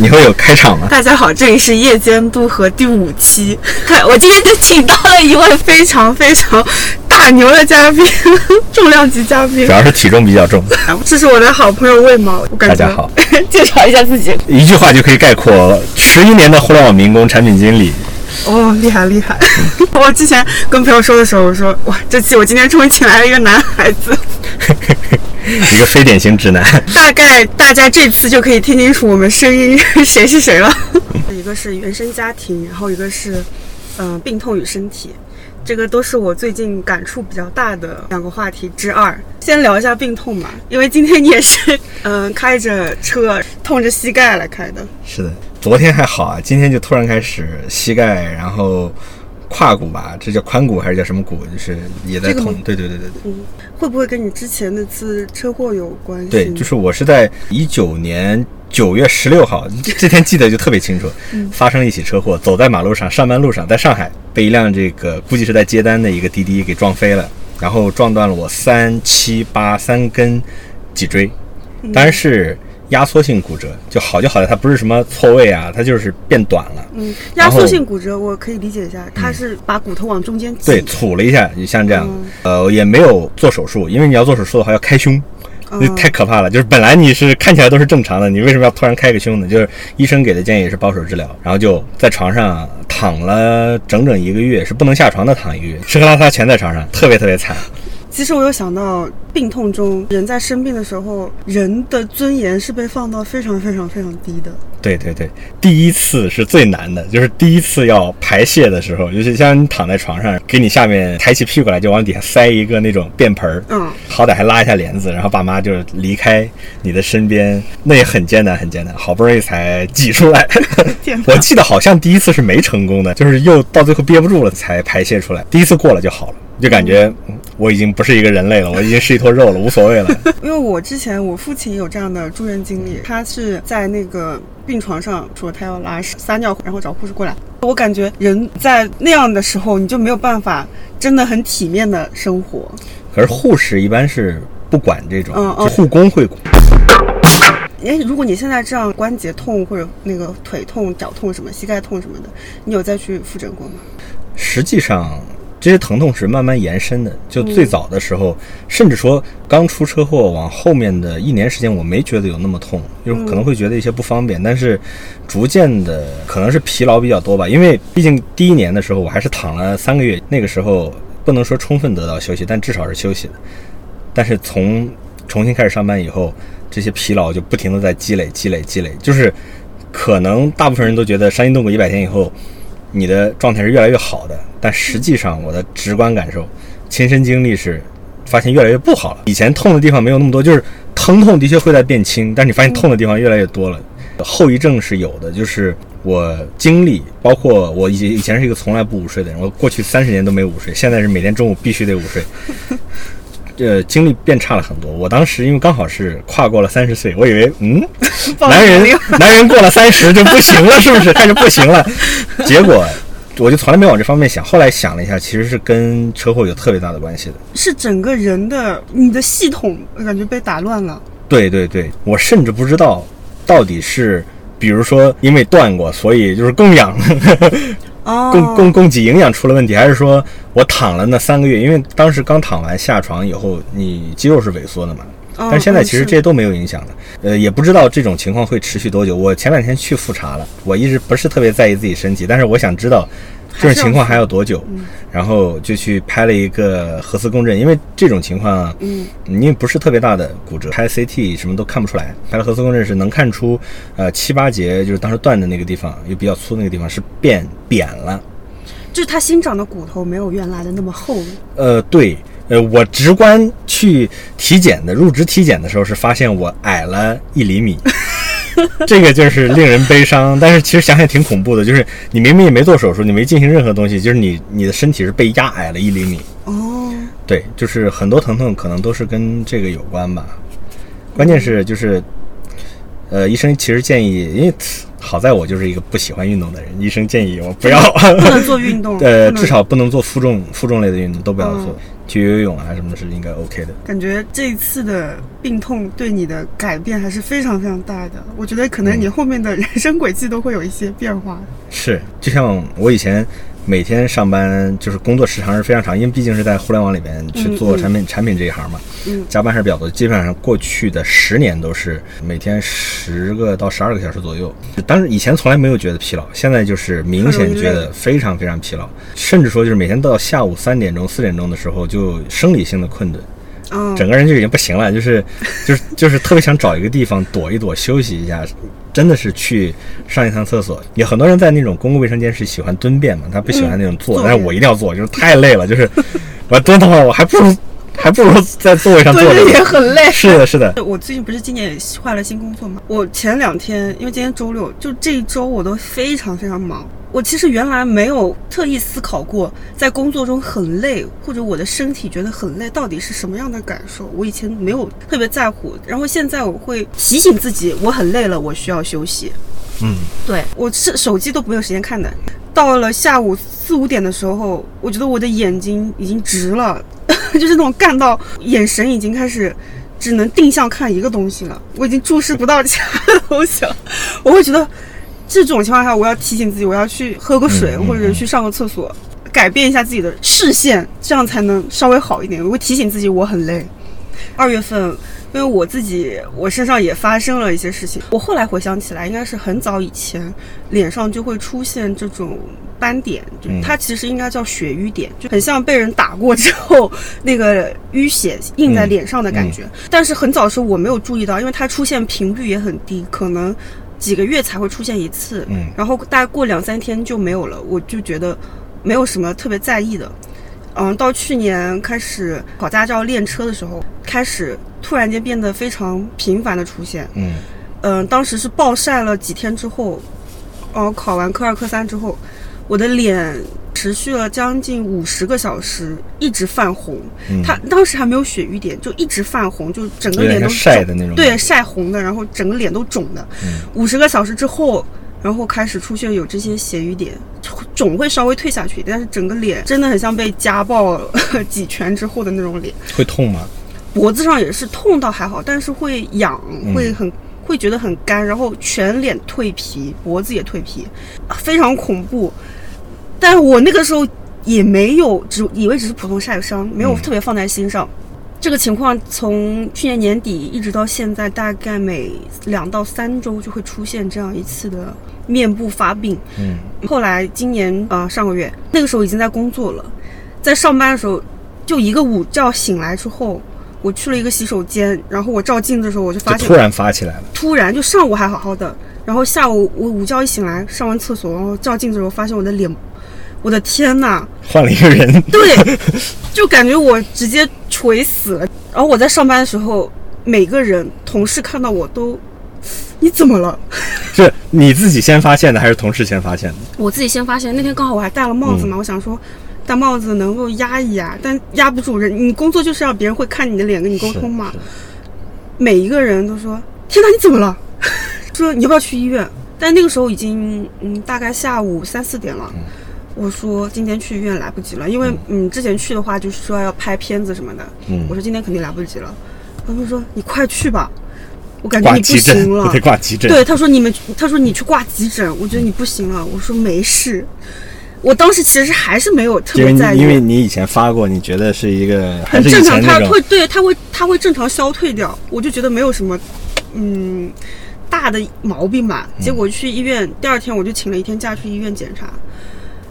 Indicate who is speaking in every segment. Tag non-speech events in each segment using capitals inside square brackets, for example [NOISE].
Speaker 1: 你会有开场吗？
Speaker 2: 大家好，这里是夜间渡河第五期。我今天就请到了一位非常非常大牛的嘉宾，[LAUGHS] 重量级嘉宾
Speaker 1: 主。要是体重比较重，
Speaker 2: 这是我的好朋友魏毛，我感觉
Speaker 1: 大家好，[LAUGHS]
Speaker 2: 介绍一下自己。
Speaker 1: 一句话就可以概括十一年的互联网民工、产品经理。
Speaker 2: 哦，厉害厉害！[LAUGHS] 我之前跟朋友说的时候，我说哇，这期我今天终于请来了一个男孩子。[LAUGHS]
Speaker 1: 一个非典型直男。[LAUGHS]
Speaker 2: 大概大家这次就可以听清楚我们声音 [LAUGHS] 谁是谁了。一个是原生家庭，然后一个是嗯、呃病痛与身体，这个都是我最近感触比较大的两个话题之二。先聊一下病痛吧，因为今天你也是嗯、呃开着车痛着膝盖来开的。
Speaker 1: 是的，昨天还好啊，今天就突然开始膝盖，然后胯骨吧，这叫髋骨还是叫什么骨？就是也在。痛对对对对对。
Speaker 2: 嗯，会不会跟你之前那次车祸有关系？
Speaker 1: 对，就是我是在一九年九月十六号，这 [LAUGHS] 这天记得就特别清楚，发生了一起车祸，走在马路上，上班路上，在上海被一辆这个估计是在接单的一个滴滴给撞飞了，然后撞断了我三七八三根脊椎，当然是压缩性骨折，就好就好在它不是什么错位啊，它就是变短了。
Speaker 2: 嗯，压缩性骨折我可以理解一下，它是把骨头往中间挤。
Speaker 1: 对，杵了一下，就像这样，
Speaker 2: 嗯
Speaker 1: 呃，也没有做手术，因为你要做手术的话要开胸，那
Speaker 2: 嗯
Speaker 1: 太可怕了。就是本来你是看起来都是正常的，你为什么要突然开个胸呢？就是医生给的建议是保守治疗，然后就在床上躺了整整一个月，是不能下床的躺一个月，吃喝拉撒全在床上，特别特别惨。
Speaker 2: 其实我有想到，病痛中人在生病的时候，人的尊严是被放到非常非常非常低的。
Speaker 1: 对对对，第一次是最难的，就是第一次要排泄的时候，尤其像你躺在床上，给你下面抬起屁股来就往底下塞一个那种便盆儿，
Speaker 2: 嗯，
Speaker 1: 好歹还拉一下帘子，然后爸妈就离开你的身边，那也很艰难，很艰难，好不容易才挤出来。我记得好像第一次是没成功的，就是又到最后憋不住了才排泄出来，第一次过了就好了，就感觉嗯我已经不是一个人类了，我已经是一坨肉了，无所谓了。[LAUGHS]
Speaker 2: 因为我之前我父亲有这样的住院经历，他是在那个病床上说他要拉屎撒尿，然后找护士过来。我感觉人在那样的时候，你就没有办法真的很体面的生活。
Speaker 1: 可是护士一般是不管这种，
Speaker 2: 嗯嗯
Speaker 1: 就护工会管。
Speaker 2: 哎，如果你现在这样关节痛或者那个腿痛、脚痛什么、膝盖痛什么的，你有再去复诊过吗？
Speaker 1: 实际上，这些疼痛是慢慢延伸的。就最早的时候，甚至说刚出车祸往后面的一年时间，我没觉得有那么痛，就可能会觉得一些不方便。但是逐渐的，可能是疲劳比较多吧，因为毕竟第一年的时候我还是躺了三个月，那个时候不能说充分得到休息，但至少是休息的。但是从重新开始上班以后，这些疲劳就不停的在积累、积累、积累，就是可能大部分人都觉得伤筋动骨一百天以后，你的状态是越来越好的，但实际上我的直观感受、亲身经历是，发现越来越不好了。以前痛的地方没有那么多，就是疼痛的确会在变轻，但是你发现痛的地方越来越多了。后遗症是有的，就是我经历，包括我以以前是一个从来不午睡的人，我过去三十年都没午睡，现在是每天中午必须得午睡。呃，经历变差了很多。我当时因为刚好是跨过了三十岁，我以为嗯，[LAUGHS] 男人 [LAUGHS] 男人过了三十就不行了，是不是？[LAUGHS] 开始不行了。结果我就从来没往这方面想。后来想了一下，其实是跟车祸有特别大的关系的。
Speaker 2: 是整个人的你的系统感觉被打乱了。
Speaker 1: 对对对，我甚至不知道到底是，比如说因为断过，所以就是供氧。
Speaker 2: 哦，
Speaker 1: 供供供给营养出了问题，还是说我躺了那三个月？因为当时刚躺完下床以后，你肌肉是萎缩的嘛。
Speaker 2: 哦
Speaker 1: 但是现在其实
Speaker 2: 嗯
Speaker 1: 这些都没有影响的，呃，也不知道这种情况会持续多久。我前两天去复查了，我一直不是特别在意自己身体，但是我想知道这种情况还要多久，然后就去拍了一个核磁共振，因为这种情况啊，
Speaker 2: 嗯，
Speaker 1: 因为不是特别大的骨折，拍 CT 什么都看不出来，拍了核磁共振是能看出，呃，七八节就是当时断的那个地方，又比较粗那个地方是变扁了。
Speaker 2: 就是他新长的骨头没有原来的那么厚了。
Speaker 1: 呃，对，呃，我直观去体检的入职体检的时候是发现我矮了一厘米，[LAUGHS] 这个就是令人悲伤。但是其实想想挺恐怖的，就是你明明也没做手术，你没进行任何东西，就是你你的身体是被压矮了一厘米。
Speaker 2: 哦，
Speaker 1: 对，就是很多疼痛可能都是跟这个有关吧。关键是就是，呃，医生其实建议，因为好在我就是一个不喜欢运动的人，医生建议我不要，
Speaker 2: 不能做运动，[LAUGHS]
Speaker 1: 呃，至少不能做负重负重类的运动，都不要做
Speaker 2: 嗯。
Speaker 1: 去游游泳啊什么的是应该 OK 的。
Speaker 2: 感觉这一次的病痛对你的改变还是非常非常大的。我觉得可能你后面的人生轨迹都会有一些变化。
Speaker 1: 是，就像我以前每天上班就是工作时长是非常长，因为毕竟是在互联网里面去做
Speaker 2: 嗯嗯
Speaker 1: 产品、产品这一行嘛，
Speaker 2: 嗯
Speaker 1: 加班是比较多。基本上过去的十年都是每天十个到十二个小时左右。当时以前从来没有觉得疲劳，现在就是明显觉得非常非常疲劳，甚至说就是每天到下午三点钟、四点钟的时候就生理性的困顿。
Speaker 2: 嗯，
Speaker 1: 整个人就已经不行了，就是就是就是特别想找一个地方躲一躲，休息一下。真的是去上一趟厕所，也很多人在那种公共卫生间是喜欢蹲便嘛，他不喜欢那种坐，
Speaker 2: 嗯
Speaker 1: 但是我一定要坐，就是太累了，就是 [LAUGHS] 我蹲的话，我还不如还不如在座位上坐着
Speaker 2: 蹲着。也很累。
Speaker 1: 是的，是的，
Speaker 2: 我最近不是今年也换了新工作嘛？我前两天，因为今天周六，就这一周我都非常非常忙。我其实原来没有特意思考过，在工作中很累，或者我的身体觉得很累，到底是什么样的感受？我以前没有特别在乎，然后现在我会提醒自己，我很累了，我需要休息。
Speaker 1: 嗯，
Speaker 2: 对我是手机都没有时间看的。到了下午四五点的时候，我觉得我的眼睛已经直了，[LAUGHS] 就是那种干到眼神已经开始只能定向看一个东西了，我已经注视不到其他的东西了。我会觉得这种情况下，我要提醒自己，我要去喝个水，或者去上个厕所，改变一下自己的视线，这样才能稍微好一点。我会提醒自己我很累。二月份，因为我自己我身上也发生了一些事情，我后来回想起来，应该是很早以前脸上就会出现这种斑点，就
Speaker 1: 嗯
Speaker 2: 它其实应该叫血瘀点，就很像被人打过之后那个淤血印在脸上的感觉。但是很早的时候我没有注意到，因为它出现频率也很低，可能几个月才会出现一次，
Speaker 1: 嗯
Speaker 2: 然后大概过两三天就没有了，我就觉得没有什么特别在意的。嗯，到去年开始考驾照练车的时候，开始突然间变得非常频繁的出现。
Speaker 1: 嗯
Speaker 2: 嗯，当时是暴晒了几天之后，嗯，考完科二、科三之后，我的脸持续了将近五十个小时，一直泛红。
Speaker 1: 嗯，
Speaker 2: 它当时还没有血瘀点，就一直泛红，就整个脸都肿
Speaker 1: 晒的那种，
Speaker 2: 对，，晒红的，然后整个脸都肿的。
Speaker 1: 嗯
Speaker 2: 五十个小时之后，然后开始出现有这些血瘀点，肿会稍微退下去，但是整个脸真的很像被家暴几拳之后的那种脸。
Speaker 1: 会痛吗？
Speaker 2: 脖子上也是痛倒还好，但是会痒，
Speaker 1: 嗯
Speaker 2: 会很。会觉得很干，然后全脸蜕皮，脖子也蜕皮，非常恐怖。但是我那个时候也没有只以为只是普通晒伤，没有
Speaker 1: 嗯
Speaker 2: 特别放在心上。这个情况从去年年底一直到现在，大概每两到三周就会出现这样一次的面部发病。
Speaker 1: 嗯
Speaker 2: 后来今年呃上个月那个时候已经在工作了，在上班的时候就一个午觉醒来之后，我去了一个洗手间，然后我照镜子的时候我就发现
Speaker 1: 就突然发起来了。
Speaker 2: 突然就上午还好好的，然后下午我午觉一醒来上完厕所，然后照镜子的时候发现我的脸，我的天呐，
Speaker 1: 换了一个人，[LAUGHS]
Speaker 2: 对，就感觉我直接垂死了。然后我在上班的时候，每个人同事看到我都，你怎么了？[LAUGHS]
Speaker 1: 是你自己先发现的，还是同事先发现的？
Speaker 2: 我自己先发现，那天刚好我还戴了帽子嘛，我想说戴帽子能够压一压，但压不住人。你工作就是要别人会看你的脸跟你沟通嘛每一个人都说：“天哪，你怎么了？” [LAUGHS] 说你要不要去医院？但那个时候已经嗯大概下午三四点了。我说今天去医院来不及了，因为嗯之前去的话就是说要拍片子什么的。
Speaker 1: 嗯
Speaker 2: 我说今天肯定来不及了。他们说你快去吧，我感觉你不行了。
Speaker 1: 得挂急诊。
Speaker 2: 对，他说你们，他说你去挂急诊，我觉得你不行了。我说没事，我当时其实还是没有特别在意，
Speaker 1: 因为你以前发过，你觉得是一个
Speaker 2: 很正常，
Speaker 1: 前那种
Speaker 2: 他会对它会它会正常消退掉，我就觉得没有什么嗯大的毛病吧。
Speaker 1: 嗯
Speaker 2: 结果去医院，第二天我就请了一天假去医院检查，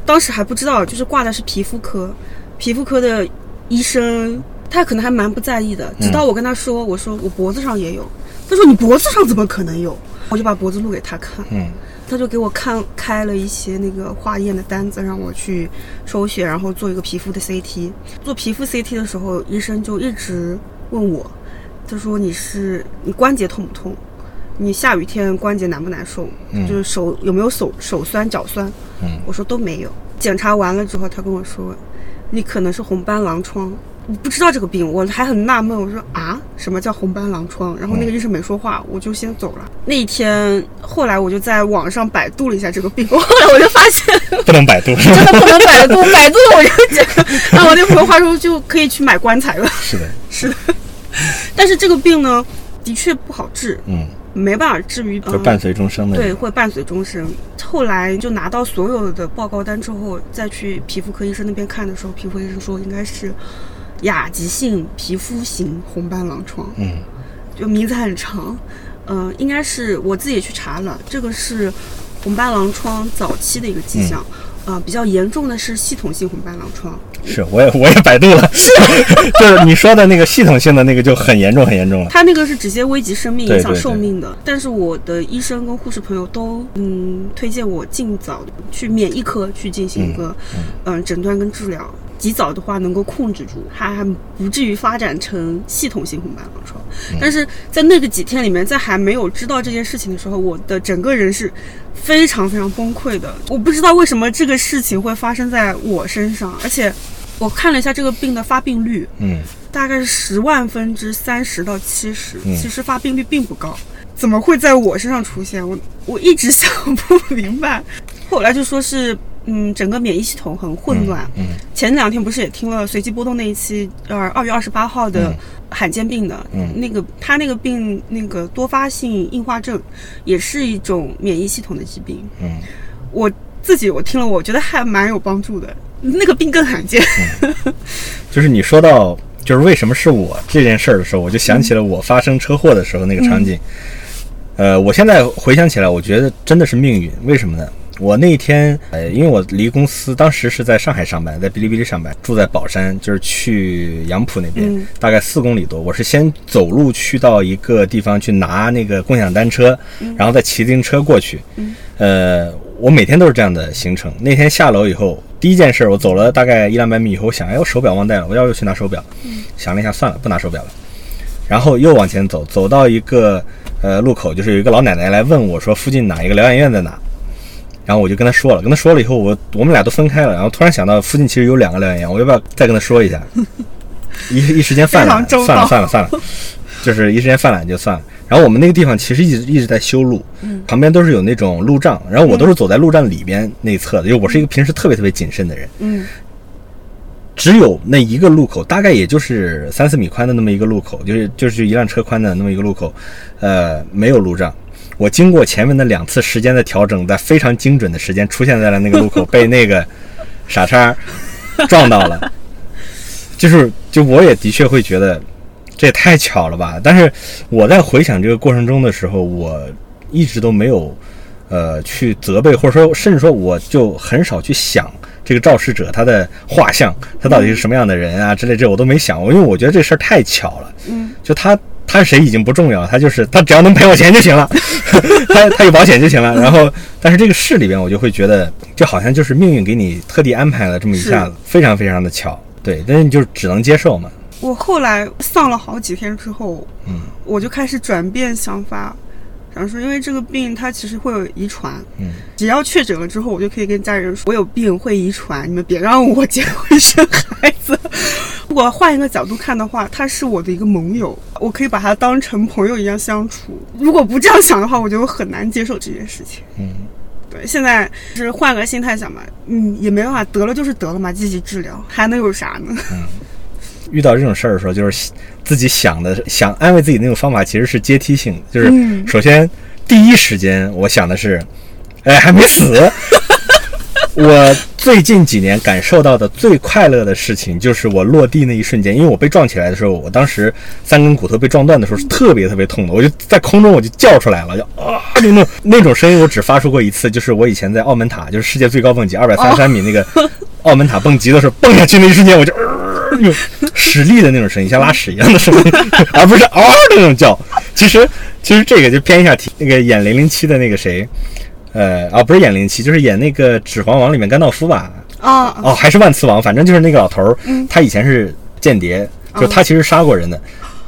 Speaker 2: 当时还不知道，就是挂的是皮肤科，皮肤科的医生他可能还蛮不在意的，直到我跟他说，我说我脖子上也有，他说你脖子上怎么可能有？我就把脖子录给他看，
Speaker 1: 嗯
Speaker 2: 他就给我看开了一些那个化验的单子，让我去抽血，然后做一个皮肤的 CT。做皮肤 CT 的时候，医生就一直问我，他说你是你关节痛不痛？你下雨天关节难不难受？
Speaker 1: 嗯
Speaker 2: 就是手有没有手手酸脚酸？
Speaker 1: 嗯
Speaker 2: 我说都没有。检查完了之后，他跟我说，你可能是红斑狼疮。我不知道这个病，我还很纳闷，我说啊，什么叫红斑狼疮？然后那个医生没说话，我就先走了。那一天，后来我就在网上百度了一下这个病，[LAUGHS] 后来我就发现 [LAUGHS]
Speaker 1: 不能百度，[LAUGHS]
Speaker 2: 真的不能百度，百度了我就觉得，那我那朋友话说，就可以去买棺材了。
Speaker 1: 是的，
Speaker 2: 是的，但是这个病呢，的确不好治，
Speaker 1: 嗯，
Speaker 2: 没办法治愈，
Speaker 1: 就伴随终生的。
Speaker 2: 对，会伴随终生。后来就拿到所有的报告单之后，再去皮肤科医生那边看的时候，皮肤医生说应该是。亚急性皮肤型红斑狼疮，
Speaker 1: 嗯，
Speaker 2: 就名字很长，嗯，应该是我自己去查了，这个是红斑狼疮早期的一个迹象，啊，比较严重的是系统性红斑狼疮。
Speaker 1: 是，我也我也百度了，[LAUGHS] 是，[LAUGHS] 就是你说的那个系统性的那个就很严重很严重了。
Speaker 2: 他那个是直接危及生命、影响寿命的。但是我的医生跟护士朋友都嗯推荐我尽早去免疫科去进行一个嗯诊断跟治疗。及早的话能够控制住，它还不至于发展成系统性红斑狼疮。但是在那个几天里面，在还没有知道这件事情的时候，我的整个人是非常非常崩溃的。我不知道为什么这个事情会发生在我身上，而且我看了一下这个病的发病率，
Speaker 1: 嗯，
Speaker 2: 大概是十万分之三十到七十，其实发病率并不高，怎么会在我身上出现？我我一直想不明白。后来就说是。嗯，整个免疫系统很混乱。
Speaker 1: 嗯，
Speaker 2: 前两天不是也听了随机波动那一期，呃，二月二十八号的罕见病的，
Speaker 1: 嗯，
Speaker 2: 那个他那个病那个多发性硬化症，也是一种免疫系统的疾病。
Speaker 1: 嗯，
Speaker 2: 我自己我听了，我觉得还蛮有帮助的。那个病更罕见。
Speaker 1: 就是你说到就是为什么是我这件事儿的时候，我就想起了我发生车祸的时候那个场景。呃，我现在回想起来，我觉得真的是命运。为什么呢？我那天，呃，因为我离公司当时是在上海上班，在哔哩哔哩上班，住在宝山，就是去杨浦那边，大概四公里多。我是先走路去到一个地方去拿那个共享单车，然后再骑自行车过去。呃，我每天都是这样的行程。那天下楼以后，第一件事，我走了大概一两百米以后，我想，哎，我手表忘带了，我要不要去拿手表？想了一下，算了，不拿手表了。然后又往前走，走到一个呃路口，就是有一个老奶奶来问我说，附近哪一个疗养院在哪？然后我就跟他说了，跟他说了以后，我我们俩都分开了。然后突然想到附近其实有两个疗养院，我要不要再跟他说一下？[LAUGHS] 一一时间犯懒，算了算了算了，就是一时间犯懒就算了。然后我们那个地方其实一直一直在修路，旁边都是有那种路障。然后我都是走在路障里边那侧的，因为我是一个平时特别特别谨慎的人。
Speaker 2: 嗯，
Speaker 1: 只有那一个路口，大概也就是三四米宽的那么一个路口，就是就是一辆车宽的那么一个路口，呃，没有路障。我经过前面的两次时间的调整，在非常精准的时间出现在了那个路口，被那个 [LAUGHS] 傻叉撞到了。就是，就我也的确会觉得这也太巧了吧。但是我在回想这个过程中的时候，我一直都没有呃去责备，或者说甚至说我就很少去想这个肇事者他的画像，他到底是什么样的人啊之类这我都没想过，因为我觉得这事儿太巧了。
Speaker 2: 嗯，
Speaker 1: 就他。他是谁已经不重要，他就是他只要能赔我钱就行了，[LAUGHS] 他他有保险就行了。然后，但是这个事里边，我就会觉得，就好像就是命运给你特地安排了这么一下子，非常非常的巧。对，但是你就只能接受嘛。
Speaker 2: 我后来丧了好几天之后，
Speaker 1: 嗯，
Speaker 2: 我就开始转变想法。然后说，因为这个病它其实会有遗传，
Speaker 1: 嗯，
Speaker 2: 只要确诊了之后，我就可以跟家人说，我有病会遗传，你们别让我结婚生孩子。如果换一个角度看的话，他是我的一个盟友，我可以把他当成朋友一样相处。如果不这样想的话，我觉得很难接受这件事情。
Speaker 1: 嗯，
Speaker 2: 对，现在是换个心态想吧，嗯，也没办法，得了就是得了嘛，积极治疗，还能有啥呢？
Speaker 1: 嗯。遇到这种事儿的时候，就是自己想的想安慰自己那种方法，其实是阶梯性。就是首先第一时间我想的是，哎，还没死。我最近几年感受到的最快乐的事情，就是我落地那一瞬间，因为我被撞起来的时候，我当时三根骨头被撞断的时候是特别特别痛的，我就在空中我就叫出来了，就啊那种那种声音，我只发出过一次，就是我以前在澳门塔，就是世界最高蹦极二百三十三米那个澳门塔蹦极的时候，蹦下去那一瞬间，我就。用使力的那种声音，像拉屎一样的声音，[LAUGHS] 而不是嗷的那种叫。其实，其实这个就偏一下题。那个演零零七的那个谁，呃，啊，不是演零零七，就是演那个《指环王》里面甘道夫吧？
Speaker 2: 哦，
Speaker 1: 哦，还是万磁王，反正就是那个老头儿。他以前是间谍，就他其实杀过人的。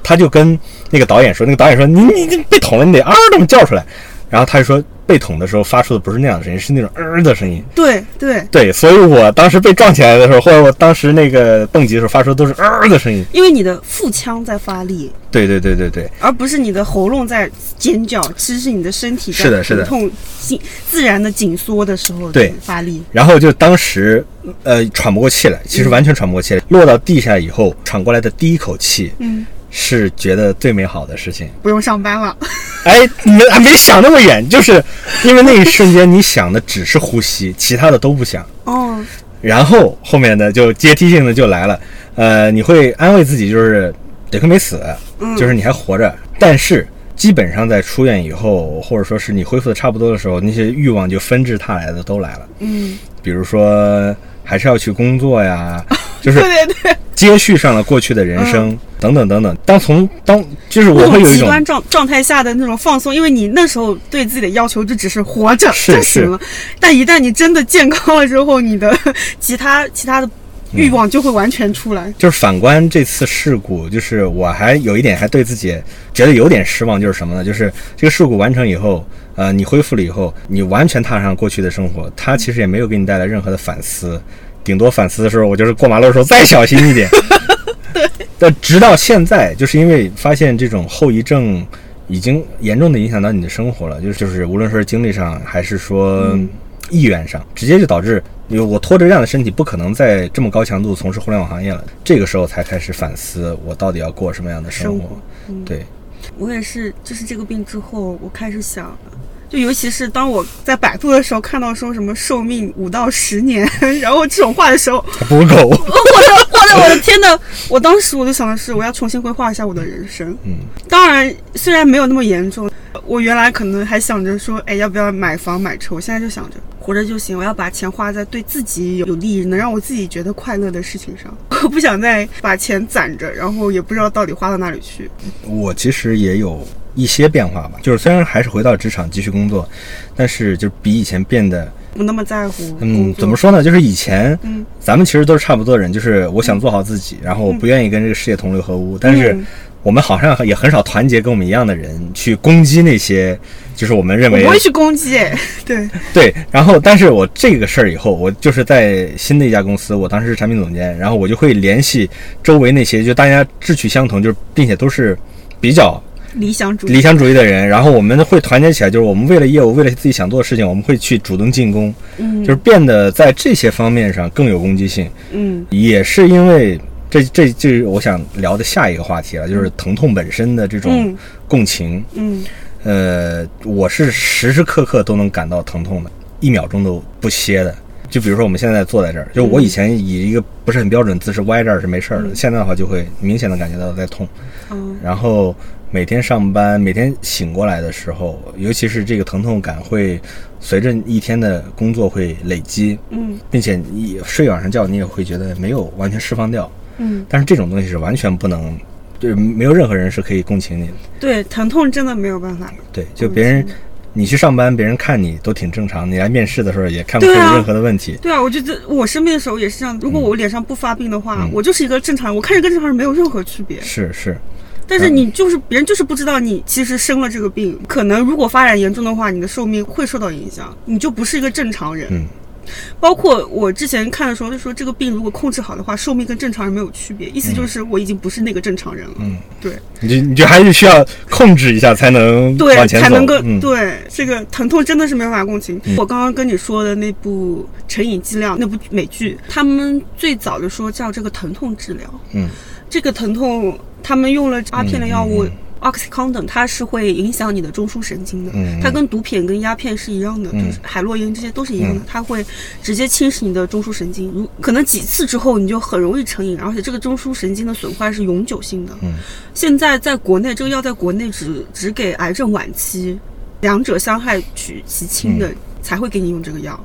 Speaker 1: 他就跟那个导演说，那个导演说：“你你你被捅了，你得嗷这么叫出来。”然后他就说。被捅的时候发出的不是那样的声音，是那种呃的声音。
Speaker 2: 对对，
Speaker 1: 对，所以我当时被撞起来的时候，或者我当时那个蹦极的时候，发出的都是呃的声音。
Speaker 2: 因为你的腹腔在发力，
Speaker 1: 对对对对对，
Speaker 2: 而不是你的喉咙在尖叫，其实是你的身体在
Speaker 1: 是的是的
Speaker 2: 疼痛紧自然的紧缩的时候
Speaker 1: 对
Speaker 2: 发力。
Speaker 1: 然后就当时呃喘不过气来，其实完全喘不过气来。落到地下以后，喘过来的第一口气
Speaker 2: 嗯，
Speaker 1: 是觉得最美好的事情。
Speaker 2: 不用上班了。[LAUGHS]
Speaker 1: 哎，你们还没想那么远，就是因为那一瞬间你想的只是呼吸，其他的都不想。
Speaker 2: 哦，
Speaker 1: 然后后面的就阶梯性的就来了，呃，你会安慰自己，就是得亏没死，
Speaker 2: 嗯
Speaker 1: 就是你还活着。但是基本上在出院以后，或者说是你恢复的差不多的时候，那些欲望就纷至沓来的都来了。
Speaker 2: 嗯，
Speaker 1: 比如说还是要去工作呀，[LAUGHS] 就是
Speaker 2: 对对对，
Speaker 1: 接续上了过去的人生、等等等等。当从当就是我
Speaker 2: 那
Speaker 1: 会有一种
Speaker 2: 种极端状状态下的那种放松，因为你那时候对自己的要求就只是活着
Speaker 1: 是
Speaker 2: 就行了，但一旦你真的健康了之后，你的 [LAUGHS] 其他其他的欲望就会完全出来。
Speaker 1: 就是反观这次事故，就是我还有一点还对自己觉得有点失望，就是什么呢？就是这个事故完成以后，呃，你恢复了以后，你完全踏上过去的生活，它其实也没有给你带来任何的反思，顶多反思的时候，我就是过马路的时候再小心一点。[LAUGHS] [LAUGHS] 对。但直到现在，就是因为发现这种后遗症已经严重的影响到你的生活了，就是就是无论说是精力上还是说意愿上，直接就导致因为我拖着这样的身体，不可能再这么高强度从事互联网行业了。这个时候才开始反思，我到底要过什么样的生活对，
Speaker 2: 我也是，就是这个病之后，我开始想，就尤其是当我在百度的时候看到说什么寿命五到十年，[LAUGHS] 然后这种话的时候，
Speaker 1: 还不够。[LAUGHS] [LAUGHS]
Speaker 2: 我的我的 [LAUGHS] 天呐！我当时我就想的是，我要重新规划一下我的人生。
Speaker 1: 嗯，
Speaker 2: 当然，虽然没有那么严重，我原来可能还想着说，哎，要不要买房买车？我现在就想着活着就行，我要把钱花在对自己有有利、能让我自己觉得快乐的事情上。[LAUGHS] 我不想再把钱攒着，然后也不知道到底花到哪里去。
Speaker 1: 我其实也有一些变化吧，就是虽然还是回到职场继续工作，但是就比以前变得，
Speaker 2: 不那么在乎
Speaker 1: 嗯，怎么说呢？就是以前，
Speaker 2: 嗯。
Speaker 1: 咱们其实都是差不多的人，就是我想做好自己，然后我不愿意跟这个世界同流合污，但是
Speaker 2: 嗯。
Speaker 1: 我们好像也很少团结跟我们一样的人去攻击那些，就是我们认为
Speaker 2: 我不会去攻击，哎，对，[LAUGHS]
Speaker 1: 对，然后但是我这个事儿以后，我就是在新的一家公司，我当时是产品总监，然后我就会联系周围那些就大家志趣相同，就是并且都是比较
Speaker 2: 理想主义。
Speaker 1: 理想主义的人，然后我们会团结起来，就是我们为了业务，为了自己想做的事情，我们会去主动进攻，
Speaker 2: 嗯
Speaker 1: 就是变得在这些方面上更有攻击性，
Speaker 2: 嗯
Speaker 1: 也是因为。这这就是我想聊的下一个话题了，就是疼痛本身的这种
Speaker 2: 嗯
Speaker 1: 共情。
Speaker 2: 嗯
Speaker 1: 呃，我是时时刻刻都能感到疼痛的，一秒钟都不歇的。就比如说我们现在坐在这儿，就我以前以一个不是很标准姿势歪这儿是没事儿的，
Speaker 2: 嗯
Speaker 1: 现在的话就会明显的感觉到在痛。
Speaker 2: 嗯
Speaker 1: 然后每天上班，每天醒过来的时候，尤其是这个疼痛感会随着一天的工作会累积，
Speaker 2: 嗯
Speaker 1: 并且你睡晚上觉，你也会觉得没有完全释放掉。
Speaker 2: 嗯，
Speaker 1: 但是这种东西是完全不能，就是没有任何人是可以共情你的。
Speaker 2: 对，疼痛真的没有办法。
Speaker 1: 对，就别人你去上班，别人看你都挺正常，你来面试的时候也看不出
Speaker 2: 对啊
Speaker 1: 任何的问题。
Speaker 2: 对啊，我觉得我生病的时候也是这样。如果我脸上不发病的话，
Speaker 1: 嗯
Speaker 2: 我就是一个正常人，我看着跟正常人没有任何区别。
Speaker 1: 是是，
Speaker 2: 但是你就是别人就是不知道你其实生了这个病，可能如果发展严重的话，你的寿命会受到影响，你就不是一个正常人。
Speaker 1: 嗯，
Speaker 2: 包括我之前看的时候，就说这个病如果控制好的话，寿命跟正常人没有区别，意思就是我已经不是那个正常人了。
Speaker 1: 嗯，
Speaker 2: 对。
Speaker 1: 你就你就还是需要控制一下才能
Speaker 2: 对。才能够、
Speaker 1: 嗯，
Speaker 2: 对这个疼痛真的是没办法共情。我刚刚跟你说的那部《成瘾剂量》那部美剧，他们最早的说叫这个疼痛治疗，
Speaker 1: 嗯
Speaker 2: 这个疼痛他们用了阿片的药物。
Speaker 1: 嗯嗯
Speaker 2: oxycodone 它是会影响你的中枢神经的，它跟毒品跟鸦片是一样的，
Speaker 1: 嗯
Speaker 2: 就是海洛因这些都是一样的，
Speaker 1: 嗯
Speaker 2: 它会直接侵蚀你的中枢神经，如可能几次之后你就很容易成瘾，而且这个中枢神经的损坏是永久性的。
Speaker 1: 嗯
Speaker 2: 现在在国内这个药在国内只只给癌症晚期，两者相害取其轻的、才会给你用这个药。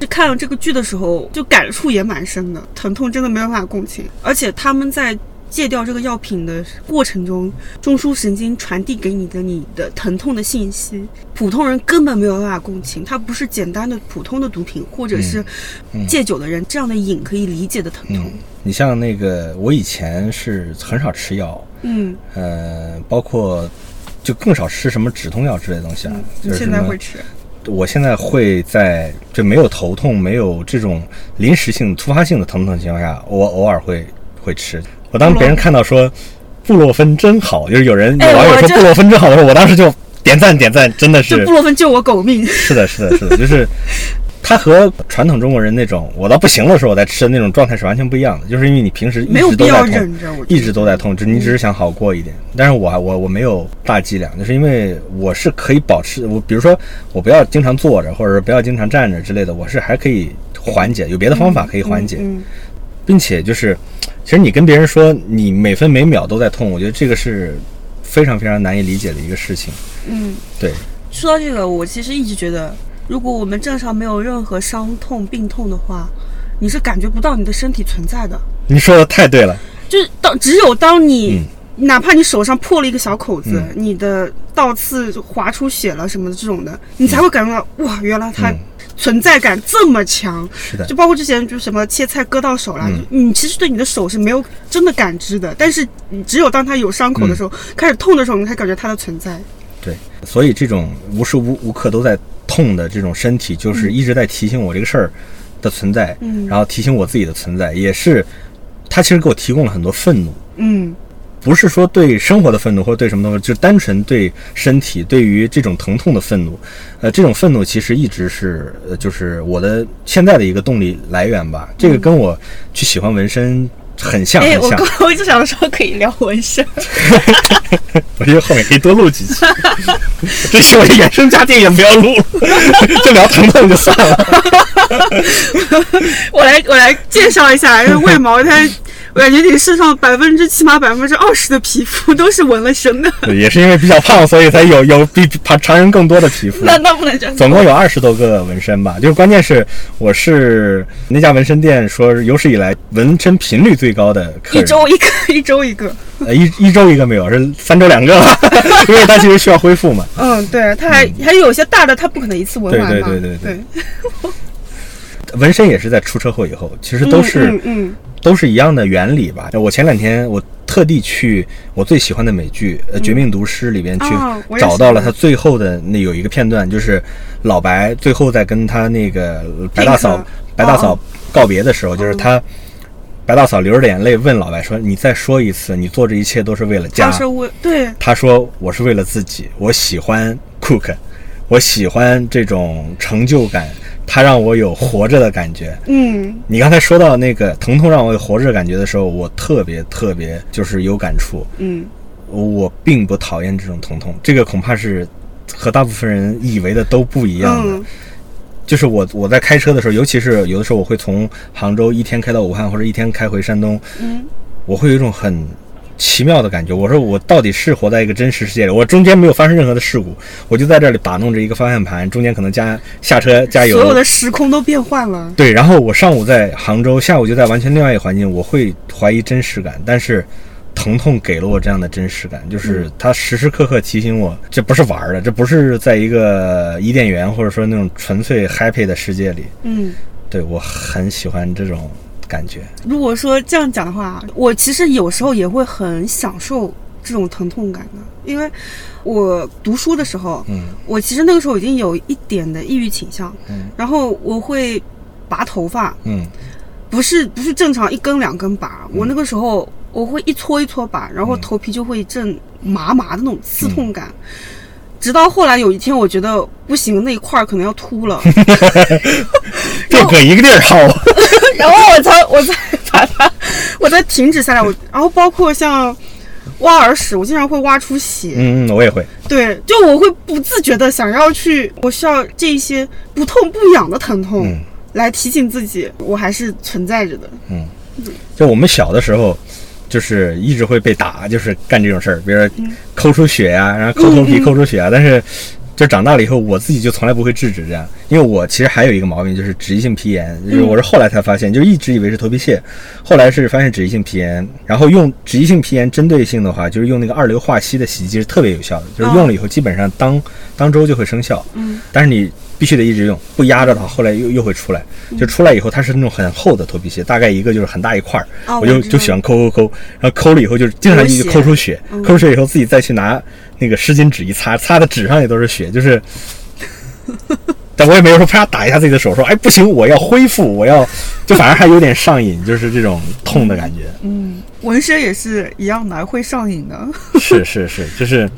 Speaker 2: 就看了这个剧的时候，就感触也蛮深的，疼痛真的没有办法共情，而且他们在戒掉这个药品的过程中，中枢神经传递给你的你的疼痛的信息，普通人根本没有办法共情，它不是简单的普通的毒品或者是
Speaker 1: 嗯
Speaker 2: 戒酒的人这样的瘾可以理解的疼痛
Speaker 1: 嗯。，你像那个我以前是很少吃药，
Speaker 2: 嗯，
Speaker 1: 呃，包括就更少吃什么止痛药之类的东西啊，
Speaker 2: 嗯你
Speaker 1: 就是
Speaker 2: 现在会吃？
Speaker 1: 我现在会在就没有头痛、没有这种临时性、突发性的疼痛情况下，我偶尔会会吃。我当别人看到说布洛芬真好，就是有人有
Speaker 2: 哎
Speaker 1: 网友说布洛芬真好的时候，我当时就点赞点赞，真的
Speaker 2: 就是布洛芬救我狗命。
Speaker 1: 是的，是的，是的，就是它和传统中国人那种我到不行的时候我再吃的那种状态是完全不一样的，就是因为你平时一直都在痛，一直都在痛，只你只是想好过一点。但是我还我我没有大剂量，就是因为我是可以保持我，比如说我不要经常坐着，或者是不要经常站着之类的，我是还可以缓解，有别的方法可以缓解，
Speaker 2: 嗯，
Speaker 1: 并且就是其实你跟别人说你每分每秒都在痛，我觉得这个是非常非常难以理解的一个事情。
Speaker 2: 嗯，
Speaker 1: 对，
Speaker 2: 说到这个，我其实一直觉得，如果我们正常没有任何伤痛、病痛的话，你是感觉不到你的身体存在的。
Speaker 1: 你说的太对了，
Speaker 2: 就是当只有当你、
Speaker 1: 嗯。
Speaker 2: 哪怕你手上破了一个小口子，
Speaker 1: 嗯。
Speaker 2: 你的倒刺划出血了什么的这种的，你才会感觉到哇，原来它
Speaker 1: 嗯
Speaker 2: 存在感这么强。
Speaker 1: 是的
Speaker 2: 就。包括之前就什么切菜割到手了，
Speaker 1: 嗯
Speaker 2: 你其实对你的手是没有真的感知的，但是你只有当它有伤口的时候，
Speaker 1: 嗯
Speaker 2: 开始痛的时候，你才感觉它的存在。
Speaker 1: 对，所以这种无时无无刻都在痛的这种身体，就是一直在提醒我这个事儿的存在，
Speaker 2: 嗯
Speaker 1: 然后提醒我自己的存在，也是它其实给我提供了很多愤怒，
Speaker 2: 嗯
Speaker 1: 不是说对生活的愤怒或者对什么东西，就单纯对身体对于这种疼痛的愤怒。呃，这种愤怒其实一直是呃，就是我的现在的一个动力来源吧。这个跟我去喜欢纹身很像，
Speaker 2: 哎，
Speaker 1: 很像
Speaker 2: 我刚。我就想说可以聊纹身，
Speaker 1: 我觉得后面可以多录几期。这期我这原生家电也不要录了，[LAUGHS] 就聊疼痛就算了。[LAUGHS]
Speaker 2: 我来我来介绍一下，因为为毛它，我感觉你身上百分之起码百分之二十的皮肤都是纹了身的，
Speaker 1: 对，也是因为比较胖，所以才有有比比常人更多的皮肤。[LAUGHS]
Speaker 2: 那那不能这样。
Speaker 1: 总共有二十多个纹身吧，就是关键是我是那家纹身店说是有史以来纹身频率最高的客
Speaker 2: 一，周一个，[LAUGHS] 一周一个。
Speaker 1: 呃一一周一个没有，是三周两个了，[LAUGHS] 因为它其实需要恢复嘛。
Speaker 2: 嗯，对，它还、还有些大的，它不可能一次纹完嘛。
Speaker 1: 对对对对
Speaker 2: 对
Speaker 1: 纹身也是在出车祸以后，其实都是、
Speaker 2: 嗯嗯
Speaker 1: 都是一样的原理吧。我前两天我特地去我最喜欢的美剧《呃绝命毒师》里边去找到了他最后的那有一个片段，就是老白最后在跟他那个白大嫂白大嫂
Speaker 2: 哦
Speaker 1: 告别的时候，就是他白大嫂流着眼泪问老白说：“你再说一次，你做这一切都是为了
Speaker 2: 嗯，
Speaker 1: 家。
Speaker 2: 他？”是我对，
Speaker 1: 他说：“我是为了自己，我喜欢 cook，我喜欢这种成就感，它让我有活着的感觉。”
Speaker 2: 嗯
Speaker 1: 你刚才说到那个疼痛让我有活着的感觉的时候，我特别特别就是有感触。
Speaker 2: 嗯
Speaker 1: 我并不讨厌这种疼痛，这个恐怕是和大部分人以为的都不一样的。
Speaker 2: 嗯
Speaker 1: 就是我我在开车的时候，尤其是有的时候我会从杭州一天开到武汉，或者一天开回山东，
Speaker 2: 嗯，
Speaker 1: 我会有一种很奇妙的感觉。我说我到底是活在一个真实世界里，我中间没有发生任何的事故，我就在这里把弄着一个方向盘，中间可能加下车加油，
Speaker 2: 所有的时空都变换了。
Speaker 1: 对，然后我上午在杭州，下午就在完全另外一个环境，我会怀疑真实感，但是疼痛给了我这样的真实感，就是它时时刻刻提醒我，这不是玩儿的，这不是在一个伊甸园或者说那种纯粹 happy 的世界里。
Speaker 2: 嗯，
Speaker 1: 对我很喜欢这种感觉。
Speaker 2: 如果说这样讲的话，我其实有时候也会很享受这种疼痛感的，因为我读书的时候，
Speaker 1: 嗯。
Speaker 2: 我其实那个时候已经有一点的抑郁倾向，
Speaker 1: 嗯。
Speaker 2: 然后我会拔头发，
Speaker 1: 嗯。
Speaker 2: 不是不是正常一根两根拔，我那个时候我会一搓一搓拔，然后头皮就会一阵麻麻的那种刺痛感。直到后来有一天，我觉得不行，那一块儿可能要秃了，[LAUGHS]
Speaker 1: 就搁一个地儿薅。
Speaker 2: 然后我才我才把它，我才停止下来。我然后包括像挖耳屎，我经常会挖出血，
Speaker 1: 嗯嗯，我也会。
Speaker 2: 对，就我会不自觉的想要去，我需要这一些不痛不痒的疼痛、
Speaker 1: 嗯
Speaker 2: 来提醒自己，我还是存在着的。
Speaker 1: 嗯就我们小的时候，就是一直会被打，就是干这种事儿，比如说抠出血呀、然后抠头皮、抠出血啊。但是，就长大了以后，我自己就从来不会制止这样，因为我其实还有一个毛病，就是脂溢性皮炎，就是我是后来才发现，就一直以为是头皮屑，后来是发现脂溢性皮炎，然后用脂溢性皮炎针对性的话，就是用那个二硫化硒的洗剂是特别有效的，就是用了以后基本上当当周就会生效。
Speaker 2: 嗯，
Speaker 1: 但是你必须得一直用，不压着它，后来又又会出来。就出来以后，它是那种很厚的头皮屑，大概一个就是很大一块儿，我就就喜欢抠抠抠，然后抠了以后就是经常就抠出血，
Speaker 2: 嗯
Speaker 1: 抠出血以后自己再去拿那个湿巾纸一擦，擦的纸上也都是血，就是 [LAUGHS] 但我也没有说啪打一下自己的手，说哎不行，我要恢复，我要，就反而还有点上瘾，就是这种痛的感觉。
Speaker 2: 嗯，纹身也是一样的，会上瘾的。[LAUGHS]
Speaker 1: 是是是，就是，